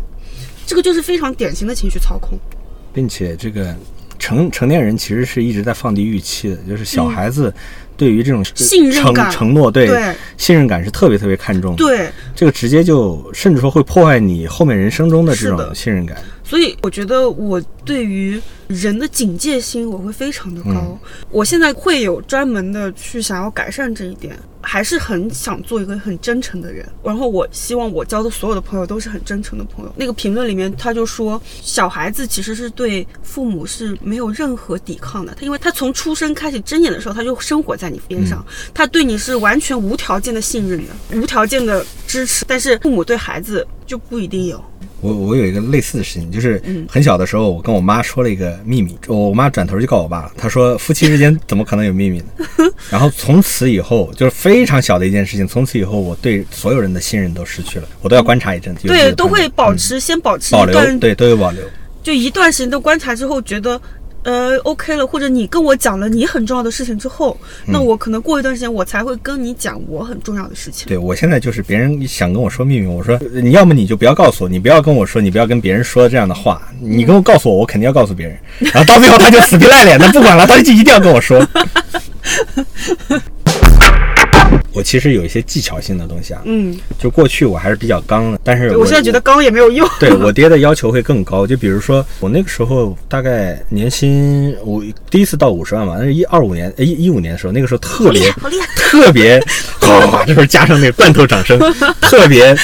Speaker 2: 这个就是非常典型的情绪操控。
Speaker 1: 并且这个成成年人其实是一直在放低预期的，就是小孩子对于这种
Speaker 2: 嗯信任
Speaker 1: 承
Speaker 2: 感
Speaker 1: 承诺，对
Speaker 2: 对
Speaker 1: 信任感是特别特别看重的。，
Speaker 2: 对，
Speaker 1: 这个直接就甚至说会破坏你后面人生中的这种信任感。
Speaker 2: 所以我觉得我对于人的警戒心我会非常的高。
Speaker 1: 嗯
Speaker 2: 我现在会有专门的去想要改善这一点，还是很想做一个很真诚的人。然后我希望我交的所有的朋友都是很真诚的朋友。那个评论里面他就说，小孩子其实是对父母是没有任何抵抗的，他因为他从出生开始睁眼的时候他就生活在你边上，他对你是完全无条件的信任的，无条件的支持。但是父母对孩子就不一定有。
Speaker 1: 我我有一个类似的事情，就是
Speaker 2: 嗯
Speaker 1: 很小的时候，我跟我妈说了一个秘密，我妈转头就告我爸了，她说夫妻之间怎么可能有秘密呢？[LAUGHS] 然后从此以后，就是非常小的一件事情，从此以后我对所有人的信任都失去了，我都要观察一阵子，
Speaker 2: 对，都会保持、先保持
Speaker 1: 保留，对，都有保留。
Speaker 2: 就一段时间的观察之后，觉得呃 OK 了，或者你跟我讲了你很重要的事情之后，那
Speaker 1: 嗯
Speaker 2: 我可能过一段时间我才会跟你讲我很重要的事情。
Speaker 1: 对我现在就是别人想跟我说秘密，我说你要么你就不要告诉我，你不要跟我说，你不要跟别人说这样的话，你跟我告诉我，我肯定要告诉别人。然后到最后他就死皮赖脸的不管了，他就一定要跟我说。[LAUGHS] 我其实有一些技巧性的东西啊，
Speaker 2: 嗯，
Speaker 1: 就过去我还是比较刚的，但是
Speaker 2: 我现在觉得刚也没有用。
Speaker 1: 对我爹的要求会更高。就比如说，我那个时候大概年薪，我第一次到五十万嘛，那是一二五年，呃一一五年的时候，那个时候特别！[LAUGHS] 特别，[LAUGHS] 哗，这时候加上那个罐头掌声，特别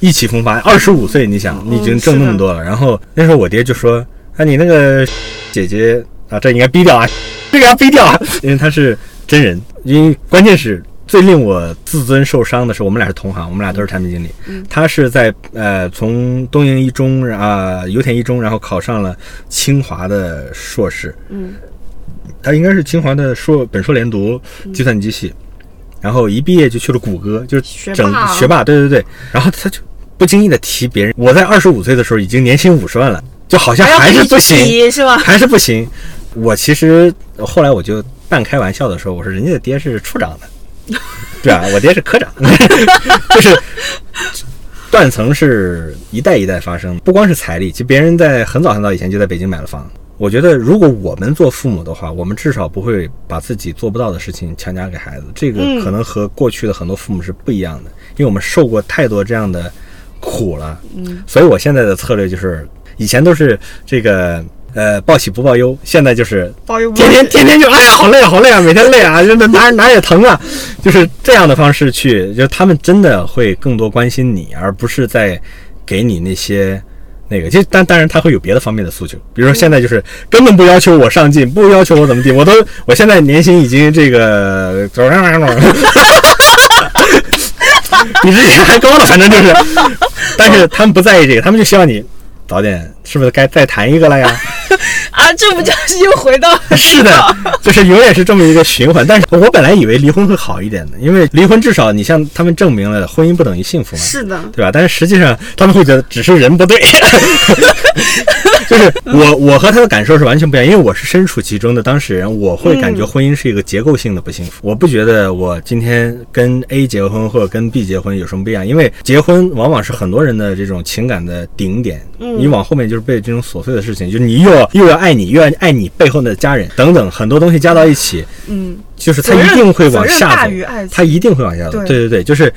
Speaker 1: 意气风发。二十五岁，你想，你已经挣那么多了。然后那时候我爹就说：“啊，你那个姐姐啊，这应该逼掉啊，这个要逼掉啊，[LAUGHS] 因为她是真人。因为关键是最令我自尊受伤的是，我们俩是同行，我们俩都是产品经理。他是在呃从东营一中啊、油田一中，然后考上了清华的硕士。
Speaker 2: 嗯，
Speaker 1: 他应该是清华的硕本硕连读计算机系，然后一毕业就去了谷歌，就是整
Speaker 2: 学霸啊
Speaker 1: 学霸，对对对。然后他就不经意的提别人，我在二十五岁的时候已经年薪五十万了，就好像还是不行，
Speaker 2: 是吧？
Speaker 1: 还是不行。我其实后来我就半开玩笑的说，我说人家的爹是处长的，[LAUGHS] 对啊，我爹是科长，就是断层是一代一代发生，不光是财力，其实别人在很早很早以前就在北京买了房。我觉得如果我们做父母的话，我们至少不会把自己做不到的事情强加给孩子，这个可能和过去的很多父母是不一样的，因为我们受过太多这样的苦了。嗯，所以我现在的策略就是，以前都是这个。呃，报喜不报忧，现在就是
Speaker 2: 报忧，
Speaker 1: 天天天天就哎呀，好累啊，好累啊，每天累啊，[LAUGHS] 就哪哪也疼啊，就是这样的方式去，就他们真的会更多关心你，而不是在给你那些那个。就但当然他会有别的方面的诉求，比如说现在就是根本不要求我上进，不要求我怎么地，我都我现在年薪已经这个，比之前还高了，反正就是，但是他们不在意这个，他们就希望你。早点是不是该再谈一个了呀？[LAUGHS]
Speaker 2: 啊，这不就是又回到 [LAUGHS]
Speaker 1: 是的，就是永远是这么一个循环。但是我本来以为离婚会好一点的，因为离婚至少你向他们证明了婚姻不等于幸福嘛，
Speaker 2: 是的，
Speaker 1: 对吧？但是实际上他们会觉得只是人不对。[LAUGHS] 就是我，我和他的感受是完全不一样，因为我是身处其中的当事人，我会感觉婚姻是一个结构性的不幸福。我不觉得我今天跟 A 结婚或者跟 B 结婚有什么不一样，因为结婚往往是很多人的这种情感的顶点，你往后面就是被这种琐碎的事情，就是你又要又要爱你，又要爱你背后的家人等等很多东西加到一起，
Speaker 2: 嗯，
Speaker 1: 就是他一定会往下走，他一定会往下走，对对对，就是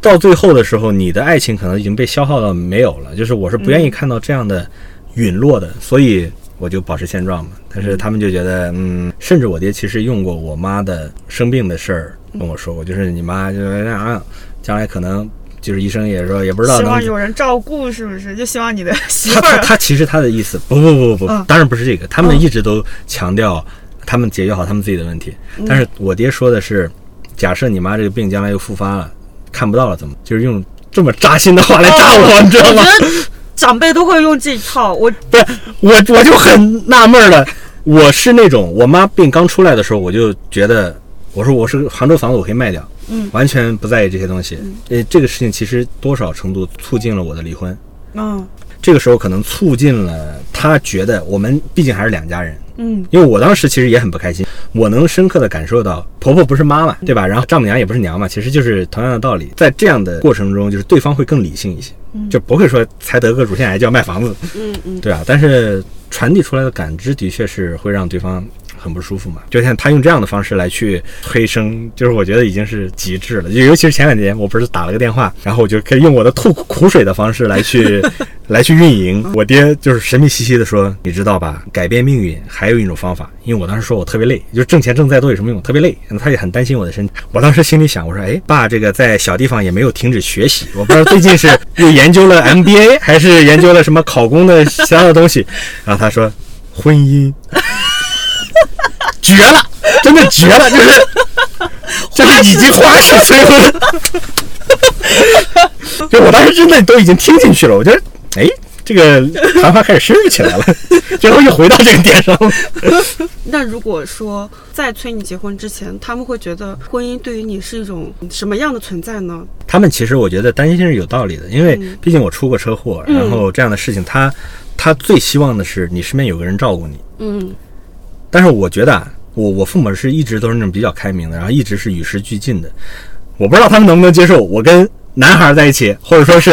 Speaker 1: 到最后的时候，你的爱情可能已经被消耗到没有了，就是我是不愿意看到这样的。陨落的，所以我就保持现状嘛。但是他们就觉得，嗯，甚至我爹其实用过我妈的生病的事儿跟我说过，就是你妈就是那样，将来可能就是医生也说也不知道。
Speaker 2: 希望有人照顾，是不是？就希望你的 [LAUGHS] 媳妇
Speaker 1: 儿。他他他其实他的意思，不不不不不，当然不是这个。他们一直都强调他们解决好他们自己的问题。但是我爹说的是，假设你妈这个病将来又复发了，看不到了怎么？就是用这么扎心的话来扎我，你知道吗？
Speaker 2: 长辈都会用这一套，我
Speaker 1: 不是我，我就很纳闷了。我是那种我妈病刚出来的时候，我就觉得，我说我是杭州房子，我可以卖掉，
Speaker 2: 嗯，
Speaker 1: 完全不在意这些东西。呃，这个事情其实多少程度促进了我的离婚。
Speaker 2: 嗯，
Speaker 1: 这个时候可能促进了他觉得我们毕竟还是两家人。
Speaker 2: 嗯，
Speaker 1: 因为我当时其实也很不开心，我能深刻的感受到婆婆不是妈妈，对吧？然后丈母娘也不是娘嘛，其实就是同样的道理。在这样的过程中，就是对方会更理性一些，就不会说才得个乳腺癌就要卖房子，
Speaker 2: 嗯嗯，
Speaker 1: 对啊。但是传递出来的感知的确是会让对方。很不舒服嘛，就像他用这样的方式来去催生，就是我觉得已经是极致了。就尤其是前两天，我不是打了个电话，然后我就可以用我的吐苦水的方式来去 [LAUGHS] 来去运营。我爹就是神秘兮兮的说：“你知道吧，改变命运还有一种方法。”因为我当时说我特别累，就是挣钱挣再多有什么用？特别累。他也很担心我的身体。我当时心里想，我说：“哎，爸，这个在小地方也没有停止学习。我不知道最近是 [LAUGHS] 又研究了 MBA，还是研究了什么考公的其他的东西。”然后他说：“婚姻。”绝了，真的绝了，就是 [LAUGHS] 就是已经花式催婚，就我当时真的都已经听进去了，我觉得哎，这个谈话开始深入起来了，最后又回到这个点上了。[LAUGHS]
Speaker 2: 那如果说在催你结婚之前，他们会觉得婚姻对于你是一种什么样的存在呢？
Speaker 1: 他们其实我觉得担心是有道理的，因为毕竟我出过车祸，然后这样的事情，他他最希望的是你身边有个人照顾你，
Speaker 2: 嗯。
Speaker 1: 但是我觉得啊，我我父母是一直都是那种比较开明的，然后一直是与时俱进的。我不知道他们能不能接受我跟男孩在一起，或者说是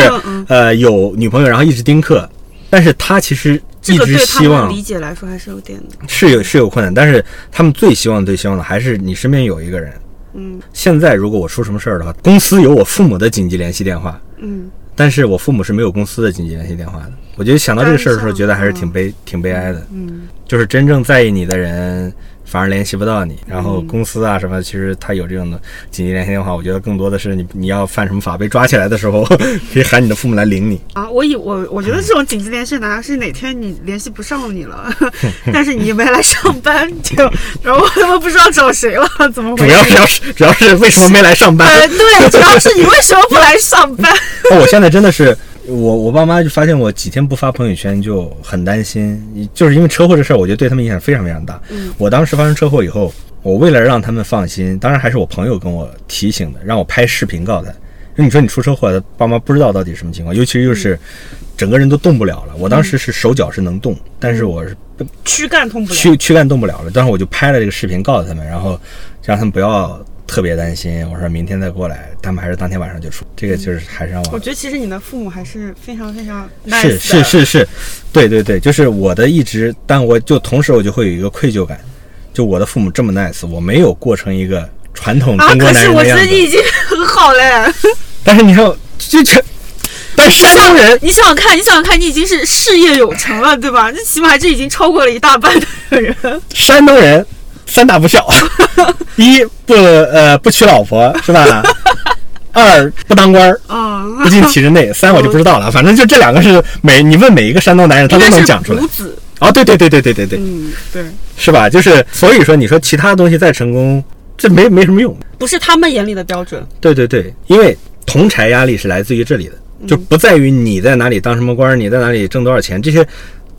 Speaker 1: 呃有女朋友，然后一直丁克。但是他其实一直希望
Speaker 2: 理解来说还是有点
Speaker 1: 是有是有困难，但是他们最希望最希望的还是你身边有一个人。
Speaker 2: 嗯，
Speaker 1: 现在如果我出什么事儿的话，公司有我父母的紧急联系电话。
Speaker 2: 嗯，
Speaker 1: 但是我父母是没有公司的紧急联系电话的。我觉得想到这个事儿的时候，觉得还是挺悲挺悲哀的。
Speaker 2: 嗯。
Speaker 1: 就是真正在意你的人，反而联系不到你。然后公司啊什么，其实他有这种的紧急联系电话。我觉得更多的是你你要犯什么法被抓起来的时候，[LAUGHS] 可以喊你的父母来领你。
Speaker 2: 啊，我以我我觉得这种紧急联系呢，是哪天你联系不上你了，[LAUGHS] 但是你没来上班，就然后他们不知道找谁了，怎么回
Speaker 1: 事？主要主要是主要是为什么没来上班？
Speaker 2: 对，主要是你为什么不来上班？
Speaker 1: 我现在真的是。我我爸妈就发现我几天不发朋友圈就很担心，就是因为车祸这事儿，我觉得对他们影响非常非常大。
Speaker 2: 嗯，
Speaker 1: 我当时发生车祸以后，我为了让他们放心，当然还是我朋友跟我提醒的，让我拍视频告诉他，你说你出车祸，爸妈不知道到底什么情况，尤其是又是整个人都动不了了。我当时是手脚是能动，但是我是
Speaker 2: 躯干动不了。
Speaker 1: 躯躯干动不了了。当时我就拍了这个视频告诉他们，然后让他们不要特别担心。我说明天再过来，他们还是当天晚上就出。这个就是还是让我
Speaker 2: 我觉得其实你的父母还是非常非常 nice
Speaker 1: 是
Speaker 2: 是
Speaker 1: 是是，对对对，就是我的一直，但我就同时我就会有一个愧疚感，就我的父母这么 nice，我没有过成一个传统
Speaker 2: 啊，
Speaker 1: 中国
Speaker 2: 可是我
Speaker 1: 男人的样子。
Speaker 2: 觉得你已经很好嘞。
Speaker 1: 但是你看，就这，但是山东人，
Speaker 2: 你想想看，你想想看，你已经是事业有成了，对吧？这起码这已经超过了一大半的人。
Speaker 1: 山东人三大不孝：[LAUGHS] 一不呃不娶老婆是吧？二不当官儿，
Speaker 2: 啊，
Speaker 1: 不进体制内。三我就不知道了，反正就这两个是每你问每一个山东男人，他都能讲出来。哦，对对对对对对对，
Speaker 2: 嗯，对，
Speaker 1: 是吧？就是所以说，你说其他东西再成功，这没没什么用。
Speaker 2: 不是他们眼里的标准。
Speaker 1: 对对对，因为同柴压力是来自于这里的，就不在于你在哪里当什么官儿，你在哪里挣多少钱，这些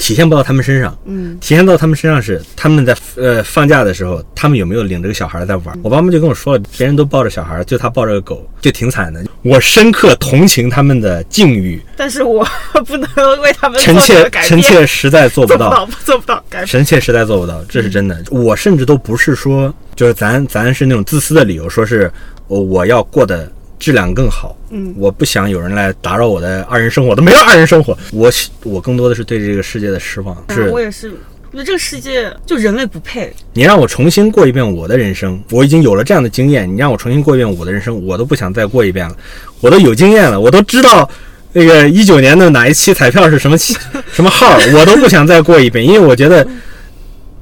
Speaker 1: 体现不到他们身上。
Speaker 2: 嗯，
Speaker 1: 体现到他们身上是他们在呃放假的时候，他们有没有领着个小孩在玩？我爸妈就跟我说了，别人都抱着小孩，就他抱着个狗，就挺惨的。我深刻同情他们的境遇，
Speaker 2: 但是我不能为他们
Speaker 1: 臣妾。臣妾实在做不到。[LAUGHS]
Speaker 2: 做不到，做不到改变。
Speaker 1: 臣妾实在做不到，这是真的。我甚至都不是说，就是咱咱是那种自私的理由，说是我我要过得质量更好，
Speaker 2: 嗯
Speaker 1: 我不想有人来打扰我的二人生活，我都没有二人生活。我我更多的是对这个世界的失望，是
Speaker 2: 嗯我也是，我觉得这个世界就人类不配。
Speaker 1: 你让我重新过一遍我的人生，我已经有了这样的经验，你让我重新过一遍我的人生，我都不想再过一遍了。我都有经验了，我都知道那个一九年的哪一期彩票是什么期 [LAUGHS] 什么号，我都不想再过一遍，因为我觉得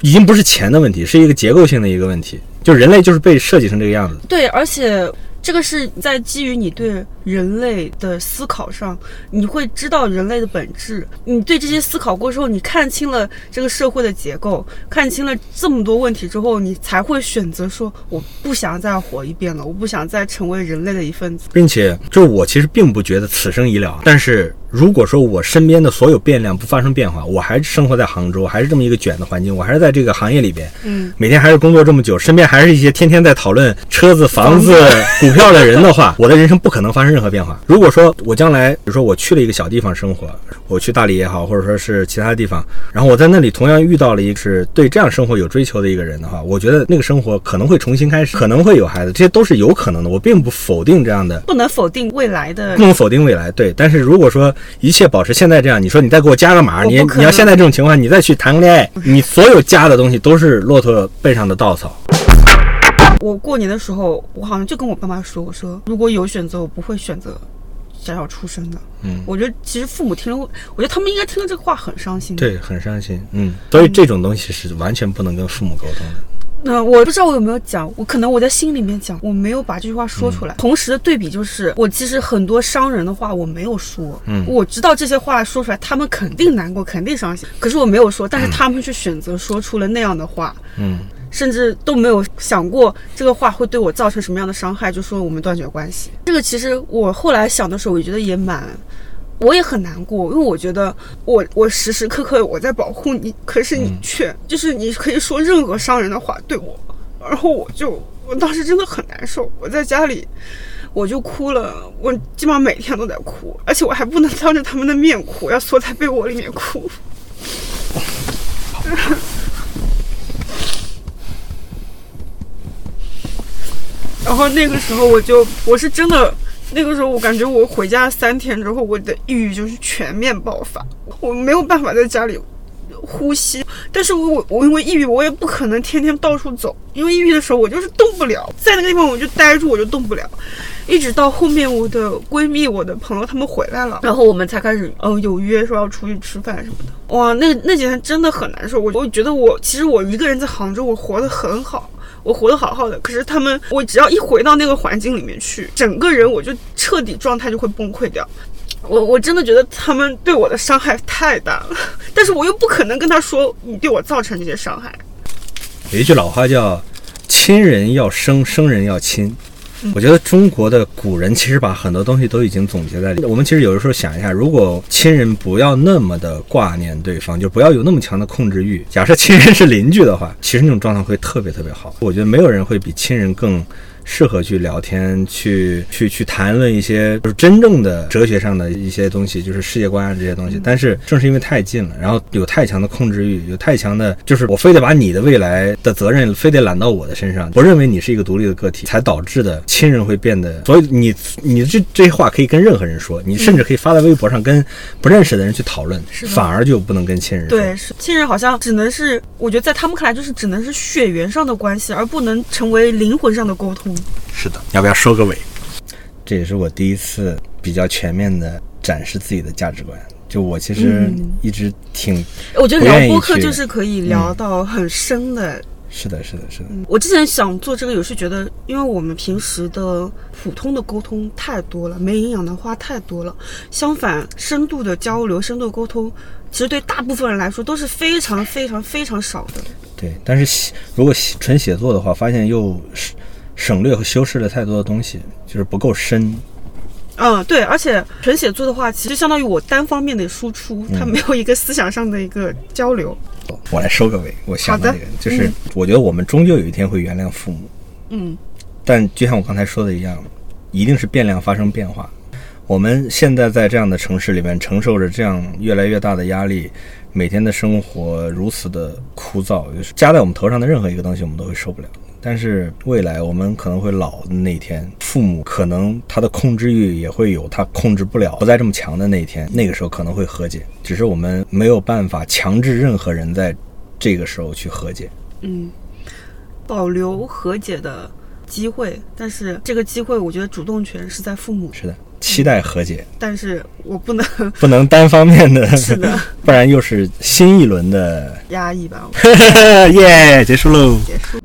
Speaker 1: 已经不是钱的问题，是一个结构性的一个问题，就人类就是被设计成这个样子。
Speaker 2: 对，而且这个是在基于你对人类的思考上，你会知道人类的本质。你对这些思考过之后，你看清了这个社会的结构，看清了这么多问题之后，你才会选择说，我不想再活一遍了，我不想再成为人类的一份子。
Speaker 1: 并且，就是我其实并不觉得此生已了，但是如果说我身边的所有变量不发生变化，我还是生活在杭州，还是这么一个卷的环境，我还是在这个行业里边，
Speaker 2: 嗯，
Speaker 1: 每天还是工作这么久，身边还是一些天天在讨论车子、房子、股票的人 [LAUGHS] 的话，我的人生不可能发生任何变化。如果说我将来，比如说我去了一个小地方生活，我去大理也好，或者说是其他地方，然后我在那里同样遇到了一个是对这样生活有追求的一个人的话，我觉得那个生活可能会重新开始，可能会有孩子，这些都是有可能的。我并不否定这样的
Speaker 2: 不能否定未来的
Speaker 1: 不能否定未来，对。但是如果说一切保持现在这样，你说你再给我加个码，你你要现在这种情况，你再去谈个恋爱，你所有加的东西都是骆驼背上的稻草。
Speaker 2: 我过年的时候，我好像就跟我爸妈说，我说如果有选择，我不会选择小小出生的。
Speaker 1: 嗯，
Speaker 2: 我觉得其实父母听了，我觉得他们应该听了这个话很伤心。，
Speaker 1: 对，很伤心。嗯，所以这种东西是完全不能跟父母沟通的。
Speaker 2: 那、我不知道我有没有讲，我可能我在心里面讲，我没有把这句话说出来。同时的对比就是，我其实很多伤人的话我没有说。
Speaker 1: 嗯
Speaker 2: 我知道这些话说出来，他们肯定难过，肯定伤心，可是我没有说，但是他们却选择说出了那样的话。
Speaker 1: 嗯，
Speaker 2: 甚至都没有想过这个话会对我造成什么样的伤害，就说我们断绝关系。这个其实我后来想的时候，我觉得也蛮，我也很难过，因为我觉得我我时时刻刻我在保护你，可是你却、就是你可以说任何伤人的话对我，然后我就我当时真的很难受，我在家里。我就哭了，我基本上每天都在哭，而且我还不能当着他们的面哭，要缩在被窝里面哭。[LAUGHS] 然后那个时候我就我是真的，那个时候我感觉我回家三天之后，我的抑郁就是全面爆发，我没有办法在家里呼吸。但是我我因为抑郁，我也不可能天天到处走，因为抑郁的时候我就是动不了，在那个地方我就呆住，我就动不了。一直到后面我的闺蜜、我的朋友他们回来了，然后我们才开始嗯有约说要出去吃饭什么的。哇，那那几天真的很难受，我我觉得我其实我一个人在杭州，我活得很好。我活得好好的，可是他们，我只要一回到那个环境里面去，整个人我就彻底状态就会崩溃掉。我我真的觉得他们对我的伤害太大了，但是我又不可能跟他说你对我造成这些伤害。
Speaker 1: 有一句老话叫“亲人要生，生人要亲”。我觉得中国的古人其实把很多东西都已经总结在里。我们其实有的时候想一下，如果亲人不要那么的挂念对方，就不要有那么强的控制欲。假设亲人是邻居的话，其实那种状态会特别特别好。我觉得没有人会比亲人更适合去聊天，去去去谈论一些就是真正的哲学上的一些东西，就是世界观啊这些东西。但是正是因为太近了，然后有太强的控制欲，有太强的，就是我非得把你的未来的责任非得揽到我的身上，我认为你是一个独立的个体，才导致的亲人会变得。所以你你这这些话可以跟任何人说，你甚至可以发在微博上跟不认识的人去讨论，反而就不能跟亲人说。
Speaker 2: 对，是亲人好像只能是，我觉得在他们看来就是只能是血缘上的关系，而不能成为灵魂上的沟通。
Speaker 1: 是的，要不要收个尾？这也是我第一次比较全面的展示自己的价值观。就我其实一直挺，
Speaker 2: 我觉得聊播客就是可以聊到很深的。
Speaker 1: 是的，是的，是的。
Speaker 2: 我之前想做这个，也是觉得，因为我们平时的普通的沟通太多了，没营养的话太多了。相反，深度的交流、深度沟通，其实对大部分人来说都是非常、非常、非常少的。
Speaker 1: 对，但是写如果纯写作的话，发现又省省略和修饰了太多的东西，就是不够深。
Speaker 2: 嗯，对，而且纯写作的话，其实相当于我单方面的输出，它没有一个思想上的一个交流。
Speaker 1: 我来收个尾，我想的就是我觉得我们终究有一天会原谅父母。
Speaker 2: 嗯，
Speaker 1: 但就像我刚才说的一样，一定是变量发生变化。我们现在在这样的城市里面承受着这样越来越大的压力，每天的生活如此的枯燥，就是加在我们头上的任何一个东西，我们都会受不了。但是未来我们可能会老的那天，父母可能他的控制欲也会有他控制不了、不再这么强的那一天，那个时候可能会和解，只是我们没有办法强制任何人在这个时候去和解。
Speaker 2: 嗯，保留和解的机会，但是这个机会我觉得主动权是在父母。
Speaker 1: 是的，期待和解，
Speaker 2: 但是我不能 [LAUGHS]
Speaker 1: 不能单方面的，
Speaker 2: 是的，[LAUGHS]
Speaker 1: 不然又是新一轮的
Speaker 2: 压抑吧。[LAUGHS]
Speaker 1: 耶，结束喽。
Speaker 2: 结束。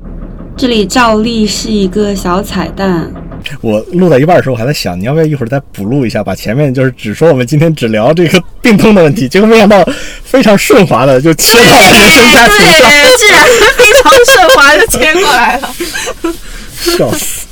Speaker 4: 这里照例是一个小彩蛋。
Speaker 1: 我录到一半的时候，我还在想，你要不要一会儿再补录一下，把前面就是只说我们今天只聊这个病痛的问题，结果没想到非常顺滑的就切到了原生家庭上，
Speaker 2: 竟然非常顺滑的切过来了，
Speaker 1: 笑死。